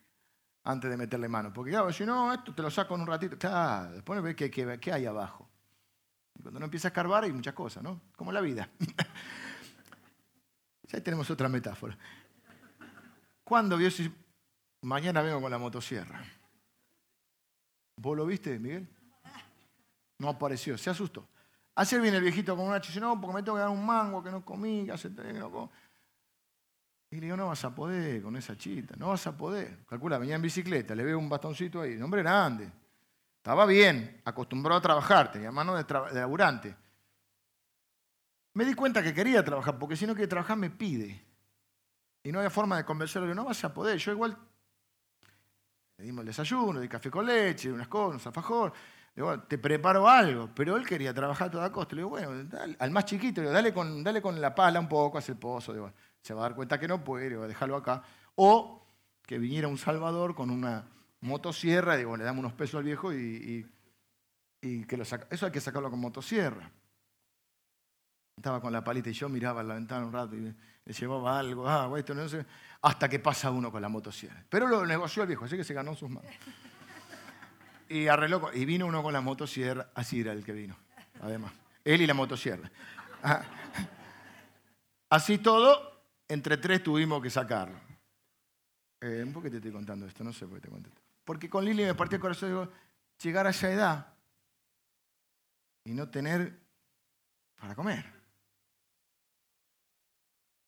<laughs> antes de meterle mano. Porque claro, si no, esto te lo saco en un ratito. Claro, después ves qué, hay abajo. Cuando uno empieza a escarbar hay muchas cosas, ¿no? Como la vida. <laughs> Ya tenemos otra metáfora. ¿Cuándo vio si mañana vengo con la motosierra? ¿Vos lo viste, Miguel? No apareció, se asustó. Ayer viene el viejito con un hacha y dice, no, porque me tengo que dar un mango que no comí, que hace no Y le digo, no vas a poder con esa chita, no vas a poder. Calcula, venía en bicicleta, le veo un bastoncito ahí, el hombre grande. Estaba bien, acostumbrado a trabajar, tenía mano de, laburante. Me di cuenta que quería trabajar, porque si no quiere trabajar me pide. Y no había forma de convencerlo, no vas a poder. Yo igual le dimos el desayuno, di café con leche, unas cosas, un alfajor. Digo, te preparo algo, pero él quería trabajar a toda costa. Le digo, bueno, al más chiquito, digo, dale, con, dale con la pala un poco, hace el pozo. Digo, se va a dar cuenta que no puede, digo, déjalo acá. O que viniera un salvador con una motosierra, digo, le damos unos pesos al viejo y, y que lo saca. Eso hay que sacarlo con motosierra. Estaba con la palita y yo miraba a la ventana un rato y le llevaba algo, ah, esto no sé, hasta que pasa uno con la motosierra. Pero lo negoció el viejo, así que se ganó sus manos. Y arregló, y vino uno con la motosierra, así era el que vino, además. Él y la motosierra. Ah. Así todo, entre tres tuvimos que sacarlo. Eh, ¿Por qué te estoy contando esto? No sé por qué te cuento Porque con Lili me partió el corazón, digo, llegar a esa edad y no tener para comer.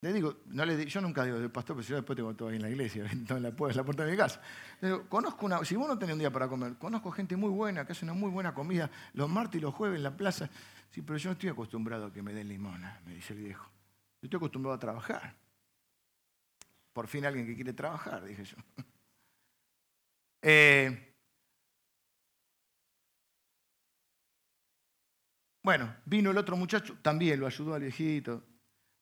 Le digo, no le, yo nunca digo, pastor, pero yo después tengo todo ahí en la iglesia, <laughs> en la, puerta de mi casa. Le digo, conozco una, si vos no tenés un día para comer, conozco gente muy buena, que hace una muy buena comida los martes y los jueves en la plaza. Sí, pero yo no estoy acostumbrado a que me den limona, me dice el viejo. Yo estoy acostumbrado a trabajar. Por fin alguien que quiere trabajar, dije yo. <laughs> Eh, bueno, vino el otro muchacho, también lo ayudó al viejito,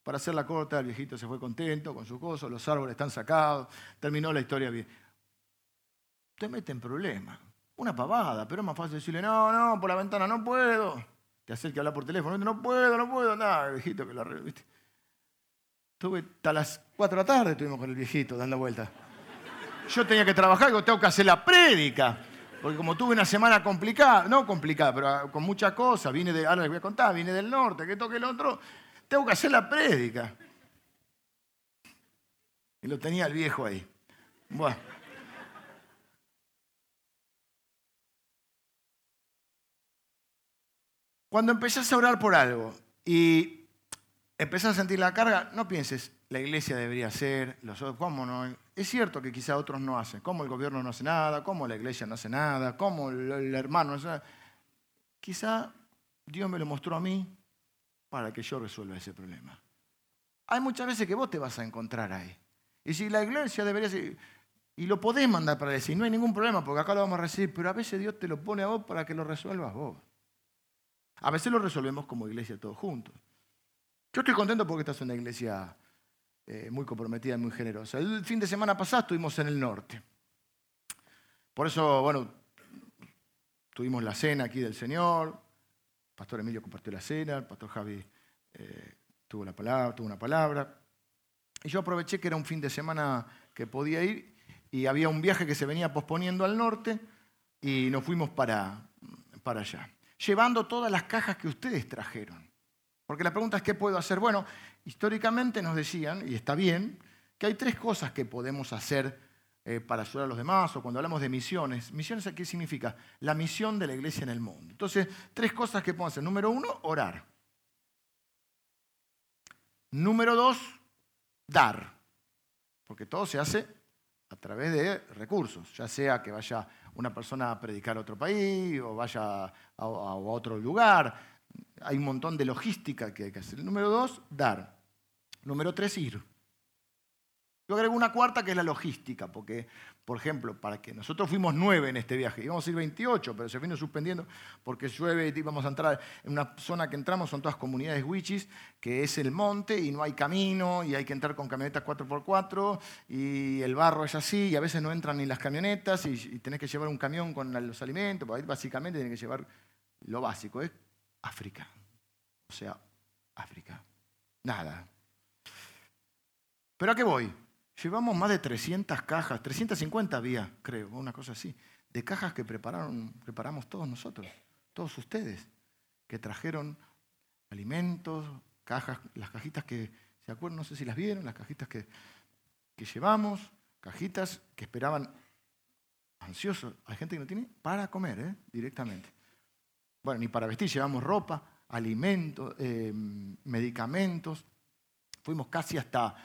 para hacer la corta, el viejito se fue contento con su cosa, los árboles están sacados, terminó la historia bien. Te mete en problemas. Una pavada, pero es más fácil decirle, no, no, por la ventana no puedo. Te hace que hablar por teléfono, no puedo, no puedo, nada, viejito que la ¿viste? Tuve hasta las 4 de la tarde estuvimos con el viejito dando vuelta. Yo tenía que trabajar, digo, tengo que hacer la prédica. Porque como tuve una semana complicada, no complicada, pero con muchas cosas, vine de, ahora les voy a contar, vine del norte, que toque el otro, tengo que hacer la prédica. Y lo tenía el viejo ahí. Bueno. Cuando empezás a orar por algo y empezás a sentir la carga, no pienses, la iglesia debería ser, los otros, ¿cómo no? Es cierto que quizá otros no hacen, como el gobierno no hace nada, como la iglesia no hace nada, como el, hermano no hace nada. Quizá Dios me lo mostró a mí para que yo resuelva ese problema. Hay muchas veces que vos te vas a encontrar ahí. Y si la iglesia debería ser, y lo podés mandar para decir, no hay ningún problema, porque acá lo vamos a recibir, pero a veces Dios te lo pone a vos para que lo resuelvas vos. A veces lo resolvemos como iglesia todos juntos. Yo estoy contento porque esta es una iglesia eh, muy comprometida y muy generosa. El fin de semana pasado estuvimos en el norte. Por eso, bueno, tuvimos la cena aquí del Señor, pastor Emilio compartió la cena, el pastor Javi eh, tuvo, la palabra, tuvo una palabra. Y yo aproveché que era un fin de semana que podía ir y había un viaje que se venía posponiendo al norte y nos fuimos para, para allá, llevando todas las cajas que ustedes trajeron. Porque la pregunta es, ¿qué puedo hacer? Bueno, históricamente nos decían, y está bien, que hay tres cosas que podemos hacer eh, para ayudar a los demás, o cuando hablamos de misiones. ¿Misiones qué significa? La misión de la iglesia en el mundo. Entonces, tres cosas que podemos hacer. Número uno, orar. Número dos, dar. Porque todo se hace a través de recursos, ya sea que vaya una persona a predicar a otro país o vaya a, a otro lugar. Hay un montón de logística que hay que hacer. Número dos, dar. Número tres, ir. Yo agrego una cuarta que es la logística, porque, por ejemplo, para que nosotros fuimos nueve en este viaje, íbamos a ir 28, pero se vino suspendiendo porque llueve y íbamos a entrar en una zona que entramos, son todas comunidades wichis, que es el monte y no hay camino y hay que entrar con camionetas 4x4 y el barro es así y a veces no entran ni las camionetas y, tenés que llevar un camión con los alimentos, básicamente tenés que llevar lo básico, es África. O sea, África. Nada. ¿Pero a qué voy? Llevamos más de 300 cajas, 350 había, creo, una cosa así, de cajas que prepararon, preparamos todos nosotros, todos ustedes, que trajeron alimentos, cajas, las cajitas que, ¿se acuerdan? No sé si las vieron, las cajitas que, que llevamos, cajitas que esperaban ansiosos. Hay gente que no tiene para comer, ¿eh? directamente. Bueno, ni para vestir, llevamos ropa, alimentos, eh, medicamentos. Fuimos casi hasta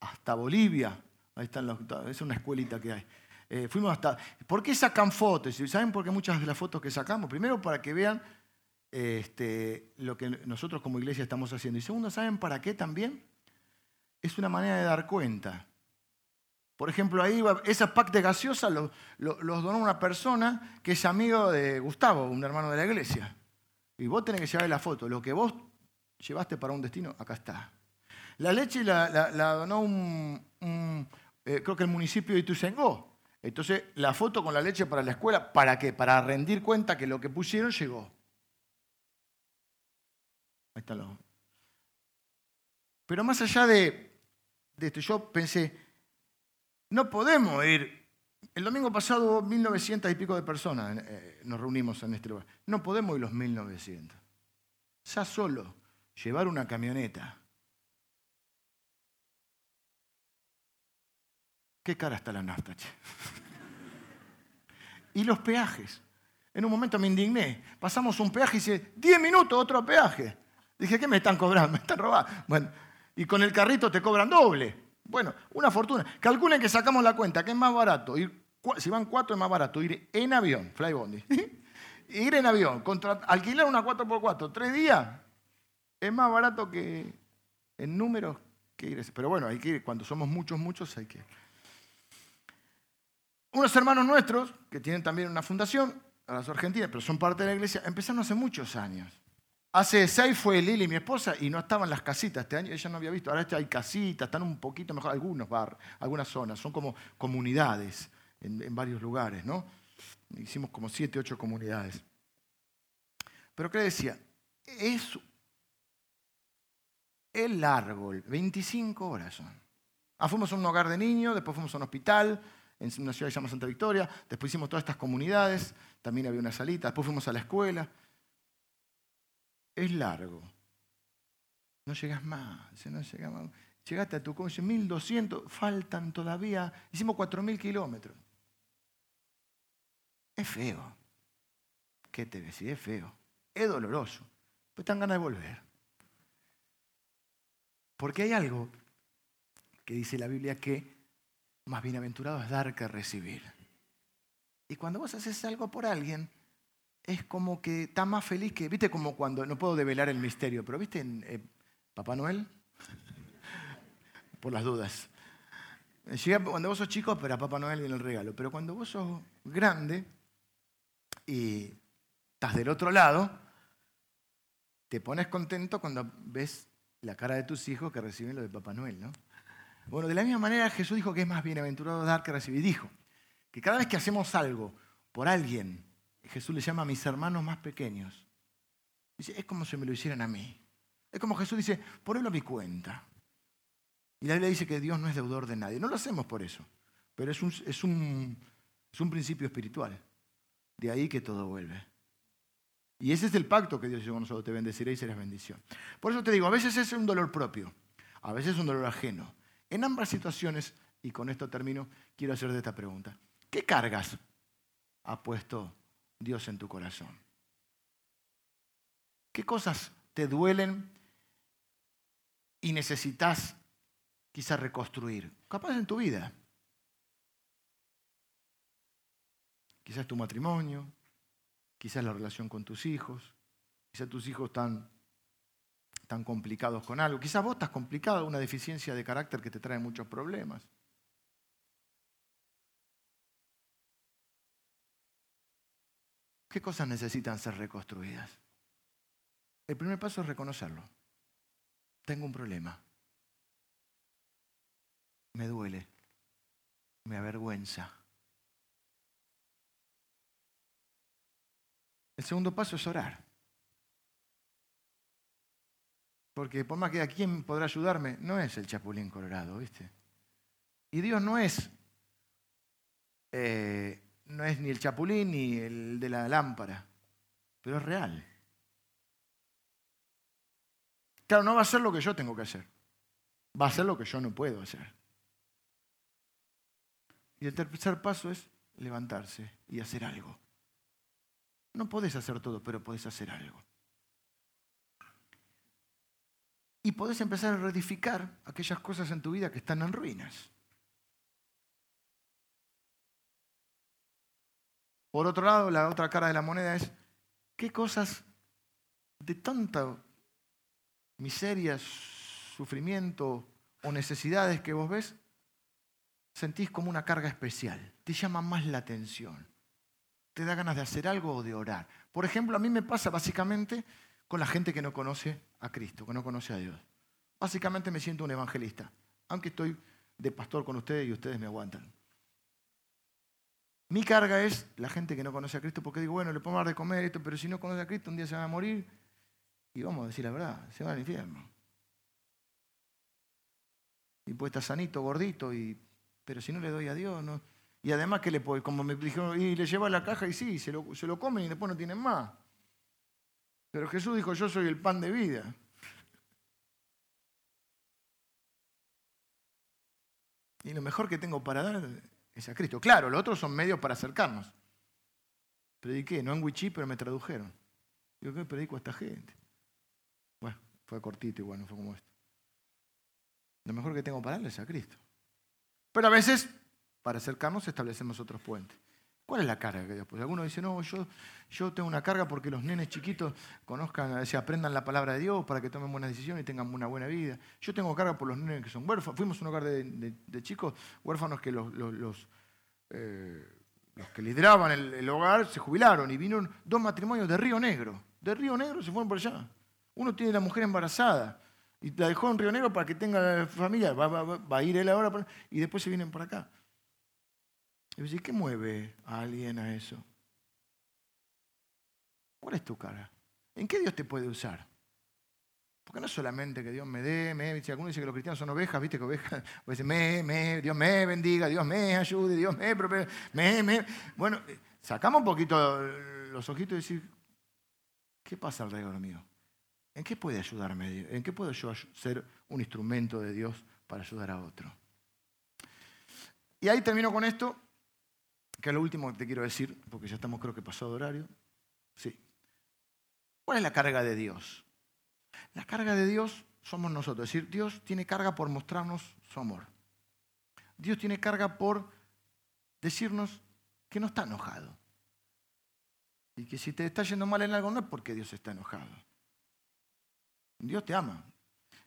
hasta Bolivia. Ahí están los, es una escuelita que hay. Eh, fuimos hasta. ¿Por qué sacan fotos? ¿Saben por qué muchas de las fotos que sacamos? Primero, para que vean este, lo que nosotros como iglesia estamos haciendo. Y segundo, ¿saben para qué también? Es una manera de dar cuenta. Por ejemplo, ahí esa pack los, los donó una persona que es amigo de Gustavo, un hermano de la iglesia. Y vos tenés que llevar la foto. Lo que vos llevaste para un destino, acá está. La leche la, donó un, eh, creo que el municipio de Ituzaingó. Entonces, la foto con la leche para la escuela, ¿para qué? Para rendir cuenta que lo que pusieron llegó. Ahí está lo. Pero más allá de, esto, yo pensé, no podemos ir. El domingo pasado hubo 1900 y pico de personas, eh, nos reunimos en este lugar. No podemos ir los 1900. Ya solo llevar una camioneta Qué cara está la nafta, che. <laughs> y los peajes. En un momento me indigné. Pasamos un peaje y dice, 10 minutos, otro peaje. Dije, ¿qué me están cobrando? Me están robando. Bueno, y con el carrito te cobran doble. Bueno, una fortuna. Calculen que sacamos la cuenta, que es más barato. Ir, si van cuatro es más barato ir en avión, flybondi. <laughs> ir en avión, alquilar una 4x4 tres días, es más barato que en números que ir. Pero bueno, hay que ir, cuando somos muchos, muchos, hay que unos hermanos nuestros, que tienen también una fundación, ahora son argentinas, pero son parte de la iglesia, empezaron hace muchos años. Hace seis fue Lili, mi esposa, y no estaban las casitas. Este año ella no había visto. Ahora este hay casitas, están un poquito mejor, algunos bar, algunas zonas. Son como comunidades en, varios lugares, ¿no? Hicimos como siete, ocho comunidades. Pero ¿qué decía? Es, es largo, 25 horas son. Ah, fuimos a un hogar de niños, después fuimos a un hospital, en una ciudad que se llama Santa Victoria, después hicimos todas estas comunidades, también había una salita, después fuimos a la escuela. Es largo. No llegas más, no llegas más. Llegaste a tu coche, 1200, faltan todavía, hicimos 4000 kilómetros. Es feo. ¿Qué te decís? Es feo. Es doloroso. Pues están ganas de volver. Porque hay algo que dice la Biblia que más bienaventurado es dar que recibir. Y cuando vos haces algo por alguien, es como que está más feliz que, viste, como cuando, no puedo develar el misterio, pero viste en eh, Papá Noel, por las dudas. cuando vos sos chico, para Papá Noel viene el regalo, pero cuando vos sos grande y estás del otro lado, te pones contento cuando ves la cara de tus hijos que reciben lo de Papá Noel, ¿no? Bueno, de la misma manera Jesús dijo que es más bienaventurado dar que recibir. Dijo que cada vez que hacemos algo por alguien, Jesús le llama a mis hermanos más pequeños. Dice, es como si me lo hicieran a mí. Es como Jesús dice, ponelo a mi cuenta. Y la Biblia dice que Dios no es deudor de nadie. No lo hacemos por eso, pero es un, es un, es un principio espiritual. De ahí que todo vuelve. Y ese es el pacto que Dios hizo con nosotros, te bendeciré y serás bendición. Por eso te digo, a veces es un dolor propio, a veces es un dolor ajeno. En ambas situaciones, y con esto termino, quiero hacerte esta pregunta. ¿Qué cargas ha puesto Dios en tu corazón? ¿Qué cosas te duelen y necesitas quizás reconstruir? Capaz en tu vida. Quizás tu matrimonio, quizás la relación con tus hijos, quizás tus hijos están tan complicados con algo, quizás vos estás complicado, una deficiencia de carácter que te trae muchos problemas. ¿Qué cosas necesitan ser reconstruidas? El primer paso es reconocerlo. Tengo un problema. Me duele. Me avergüenza. El segundo paso es orar. Porque por más que a quién podrá ayudarme, no es el chapulín colorado, ¿viste? Y Dios no es, eh, no es ni el chapulín ni el de la lámpara, pero es real. Claro, no va a ser lo que yo tengo que hacer, va a ser lo que yo no puedo hacer. Y el tercer paso es levantarse y hacer algo. No podés hacer todo, pero podés hacer algo. Y podés empezar a reedificar aquellas cosas en tu vida que están en ruinas. Por otro lado, la otra cara de la moneda es, ¿qué cosas de tanta miseria, sufrimiento o necesidades que vos ves, sentís como una carga especial? Te llama más la atención te da ganas de hacer algo o de orar. Por ejemplo, a mí me pasa básicamente con la gente que no conoce a Cristo, que no conoce a Dios. Básicamente me siento un evangelista, aunque estoy de pastor con ustedes y ustedes me aguantan. Mi carga es la gente que no conoce a Cristo, porque digo, bueno, le podemos dar de comer esto, pero si no conoce a Cristo, un día se va a morir y vamos a decir la verdad, se va al infierno. Y puede estar sanito, gordito, y, pero si no le doy a Dios, no, y además, que le puede? Como me dijeron, y le lleva la caja y sí, se lo, se lo comen y después no tienen más. Pero Jesús dijo, yo soy el pan de vida. <laughs> Y lo mejor que tengo para dar es a Cristo. Claro, los otros son medios para acercarnos. Prediqué, no en Wichí, pero me tradujeron. Digo, ¿qué predico a esta gente? Bueno, fue cortito igual, no fue como esto. Lo mejor que tengo para darles es a Cristo. Pero a veces para acercarnos establecemos otros puentes. ¿Cuál es la carga que Dios puso? Algunos dicen, no, yo, yo tengo una carga porque los nenes chiquitos conozcan, se aprendan la palabra de Dios para que tomen buenas decisiones y tengan una buena vida. Yo tengo carga por los nenes que son huérfanos. Fuimos a un hogar de, chicos huérfanos que los, eh, que lideraban el, hogar se jubilaron y vinieron dos matrimonios de Río Negro. De Río Negro se fueron por allá. Uno tiene la mujer embarazada y la dejó en Río Negro para que tenga familia. Va, va a ir él ahora y después se vienen por acá. Y ¿qué mueve a alguien a eso? ¿Cuál es tu cara? ¿En qué Dios te puede usar? Porque no es solamente que Dios me dé, me, si alguno dice que los cristianos son ovejas, viste que ovejas, <laughs> pues me, me, Dios me bendiga, Dios me ayude, Dios me, me, me. Bueno, eh, sacamos un poquito los ojitos y decir, ¿qué pasa alrededor mío? ¿En qué puede ayudarme ¿En qué puedo yo ser un instrumento de Dios para ayudar a otro? Y ahí termino con esto que lo último que te quiero decir, porque ya estamos creo que pasado horario. Sí. ¿Cuál es la carga de Dios? La carga de Dios somos nosotros. Es decir, Dios tiene carga por mostrarnos su amor. Dios tiene carga por decirnos que no está enojado. Y que si te está yendo mal en algo no es porque Dios está enojado. Dios te ama.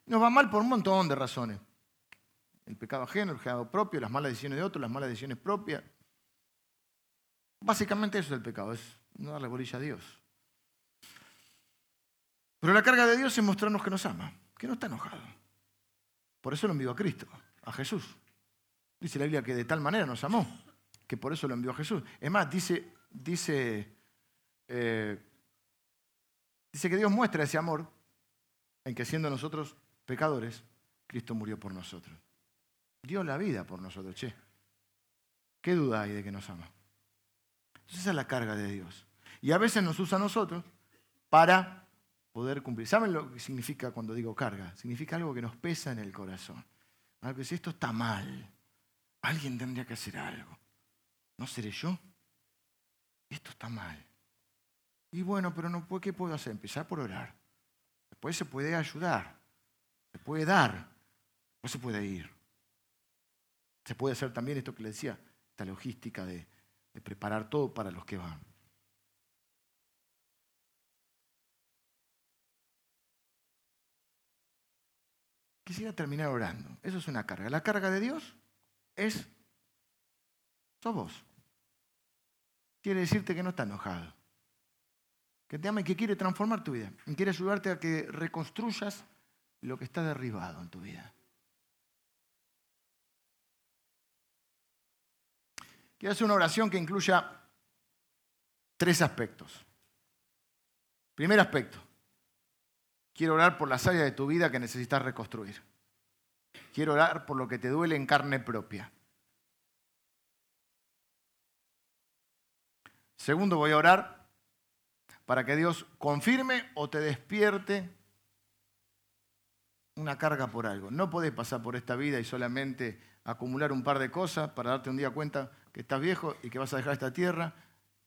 Nos va mal por un montón de razones. El pecado ajeno, el pecado propio, las malas decisiones de otros, las malas decisiones propias. Básicamente eso es el pecado, es no darle bolilla a Dios. Pero la carga de Dios es mostrarnos que nos ama, que no está enojado. Por eso lo envió a Cristo, a Jesús. Dice la Biblia que de tal manera nos amó, que por eso lo envió a Jesús. Es más, dice, dice, eh, Dice que Dios muestra ese amor en que siendo nosotros pecadores, Cristo murió por nosotros. Dio la vida por nosotros, che. ¿Qué duda hay de que nos ama? Esa es la carga de Dios. Y a veces nos usa a nosotros para poder cumplir. ¿Saben lo que significa cuando digo carga? Significa algo que nos pesa en el corazón. Algo si esto está mal, alguien tendría que hacer algo. ¿No seré yo? Esto está mal. Y bueno, pero no, ¿qué puedo hacer? Empezar por orar. Después se puede ayudar. Se puede dar. Después se puede ir. Se puede hacer también esto que le decía, esta logística de, de preparar todo para los que van. Quisiera terminar orando. Eso es una carga. La carga de Dios es, sos vos. Quiere decirte que no está enojado. Que te ama y que quiere transformar tu vida. Y quiere ayudarte a que reconstruyas lo que está derribado en tu vida. Quiero hacer una oración que incluya tres aspectos. Primer aspecto. Quiero orar por las áreas de tu vida que necesitas reconstruir. Quiero orar por lo que te duele en carne propia. Segundo, voy a orar para que Dios confirme o te despierte una carga por algo. No podés pasar por esta vida y solamente acumular un par de cosas para darte un día cuenta que estás viejo y que vas a dejar esta tierra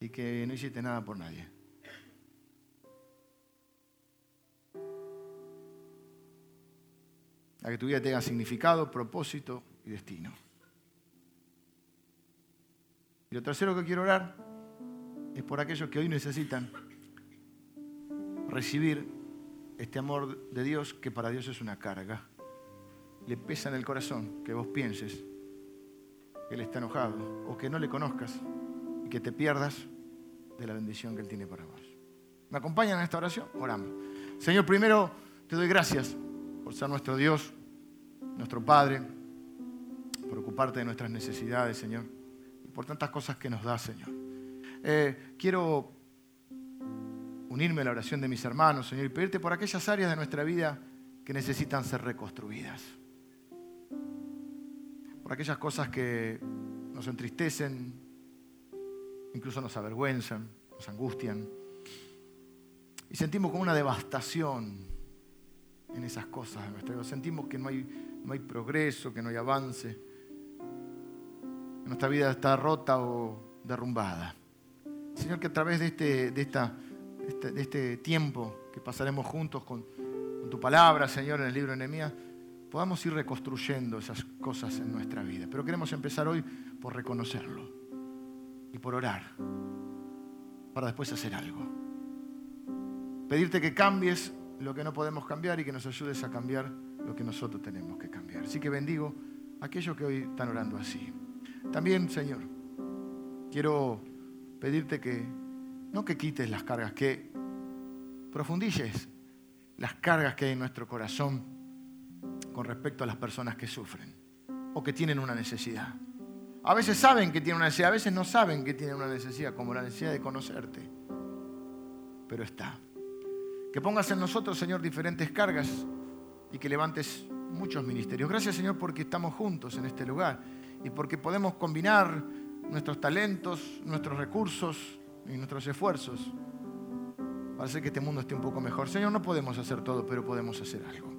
y que no hiciste nada por nadie. A que tu vida tenga significado, propósito y destino. Y lo tercero que quiero orar es por aquellos que hoy necesitan recibir este amor de Dios que para Dios es una carga. Le pesa en el corazón que vos pienses que Él está enojado o que no le conozcas y que te pierdas de la bendición que Él tiene para vos. ¿Me acompañan en esta oración? Oramos. Señor, primero te doy gracias por ser nuestro Dios, nuestro Padre, por ocuparte de nuestras necesidades, Señor, y por tantas cosas que nos das, Señor. Eh, quiero unirme a la oración de mis hermanos, Señor, y pedirte por aquellas áreas de nuestra vida que necesitan ser reconstruidas por aquellas cosas que nos entristecen, incluso nos avergüenzan, nos angustian. Y sentimos como una devastación en esas cosas Sentimos que no hay, no hay progreso, que no hay avance, nuestra vida está rota o derrumbada. Señor, que a través de este, de esta, este, de este tiempo que pasaremos juntos con, tu palabra, Señor, en el libro de Nehemías, podamos ir reconstruyendo esas cosas en nuestra vida. Pero queremos empezar hoy por reconocerlo y por orar, para después hacer algo. Pedirte que cambies lo que no podemos cambiar y que nos ayudes a cambiar lo que nosotros tenemos que cambiar. Así que bendigo a aquellos que hoy están orando así. También, Señor, quiero pedirte que no que quites las cargas, que profundices las cargas que hay en nuestro corazón con respecto a las personas que sufren o que tienen una necesidad. A veces saben que tienen una necesidad, a veces no saben que tienen una necesidad, como la necesidad de conocerte. Pero está. Que pongas en nosotros, Señor, diferentes cargas y que levantes muchos ministerios. Gracias, Señor, porque estamos juntos en este lugar y porque podemos combinar nuestros talentos, nuestros recursos y nuestros esfuerzos para hacer que este mundo esté un poco mejor. Señor, no podemos hacer todo, pero podemos hacer algo.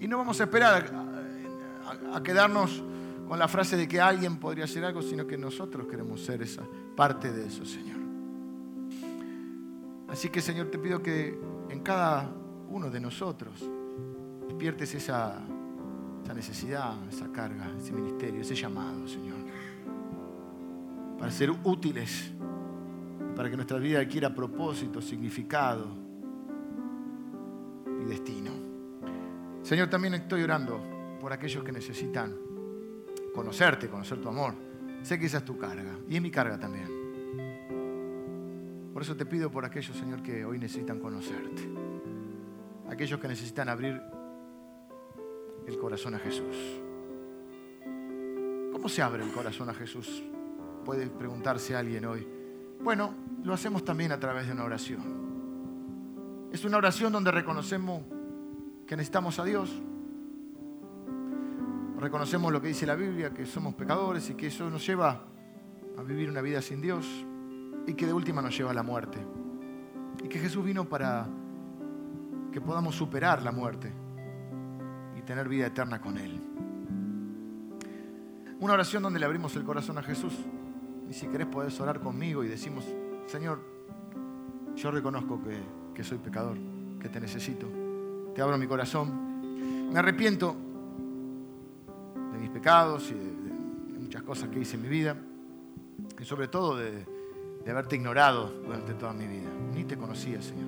Y no vamos a esperar a, quedarnos con la frase de que alguien podría hacer algo, sino que nosotros queremos ser esa parte de eso, Señor. Así que, Señor, te pido que en cada uno de nosotros despiertes esa, esa necesidad, esa carga, ese ministerio, ese llamado, Señor, para ser útiles, para que nuestra vida adquiera propósito, significado y destino. Señor, también estoy orando por aquellos que necesitan conocerte, conocer tu amor. Sé que esa es tu carga y es mi carga también. Por eso te pido por aquellos, Señor, que hoy necesitan conocerte. Aquellos que necesitan abrir el corazón a Jesús. ¿Cómo se abre el corazón a Jesús? Puede preguntarse alguien hoy Bueno, lo hacemos también a través de una oración. Es una oración donde reconocemos que necesitamos a Dios. Reconocemos lo que dice la Biblia, que somos pecadores y que eso nos lleva a vivir una vida sin Dios y que de última nos lleva a la muerte. Y que Jesús vino para que podamos superar la muerte y tener vida eterna con Él. Una oración donde le abrimos el corazón a Jesús. Y si querés podés orar conmigo y decimos, Señor, yo reconozco que, soy pecador, que te necesito. Te abro mi corazón. Me arrepiento de mis pecados y de, muchas cosas que hice en mi vida. Y sobre todo de, haberte ignorado durante toda mi vida. Ni te conocía, Señor.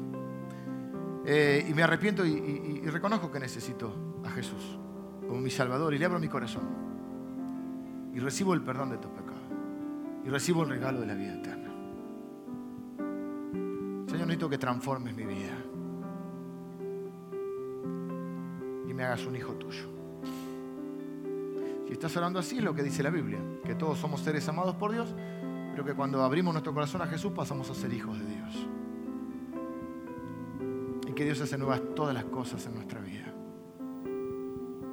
Eh, y me arrepiento y, y reconozco que necesito a Jesús como mi Salvador y le abro mi corazón. Y recibo el perdón de tus pecados. Y recibo el regalo de la vida eterna. Señor, necesito que transformes mi vida. Y me hagas un hijo tuyo. Si estás hablando así, es lo que dice la Biblia, que todos somos seres amados por Dios, pero que cuando abrimos nuestro corazón a Jesús pasamos a ser hijos de Dios. Y que Dios hace nuevas todas las cosas en nuestra vida.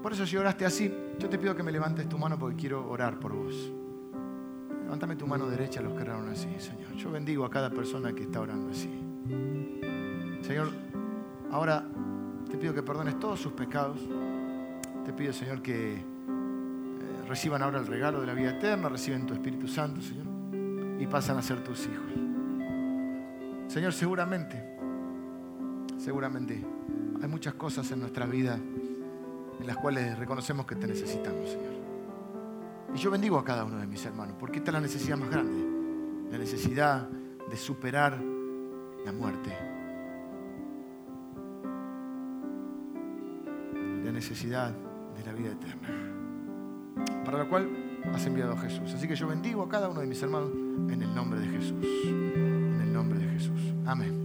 Por eso si oraste así, yo te pido que me levantes tu mano porque quiero orar por vos. Levántame tu mano derecha a los que oraron así, Señor. Yo bendigo a cada persona que está orando así. Señor, ahora te pido que perdones todos sus pecados. Te pido, Señor, que eh, reciban ahora el regalo de la vida eterna, reciben tu Espíritu Santo, Señor, y pasan a ser tus hijos. Señor, seguramente, seguramente hay muchas cosas en nuestra vida en las cuales reconocemos que te necesitamos, Señor. Y yo bendigo a cada uno de mis hermanos, porque esta es la necesidad más grande, la necesidad de superar la muerte necesidad de la vida eterna, para la cual has enviado a Jesús. Así que yo bendigo a cada uno de mis hermanos en el nombre de Jesús. En el nombre de Jesús. Amén.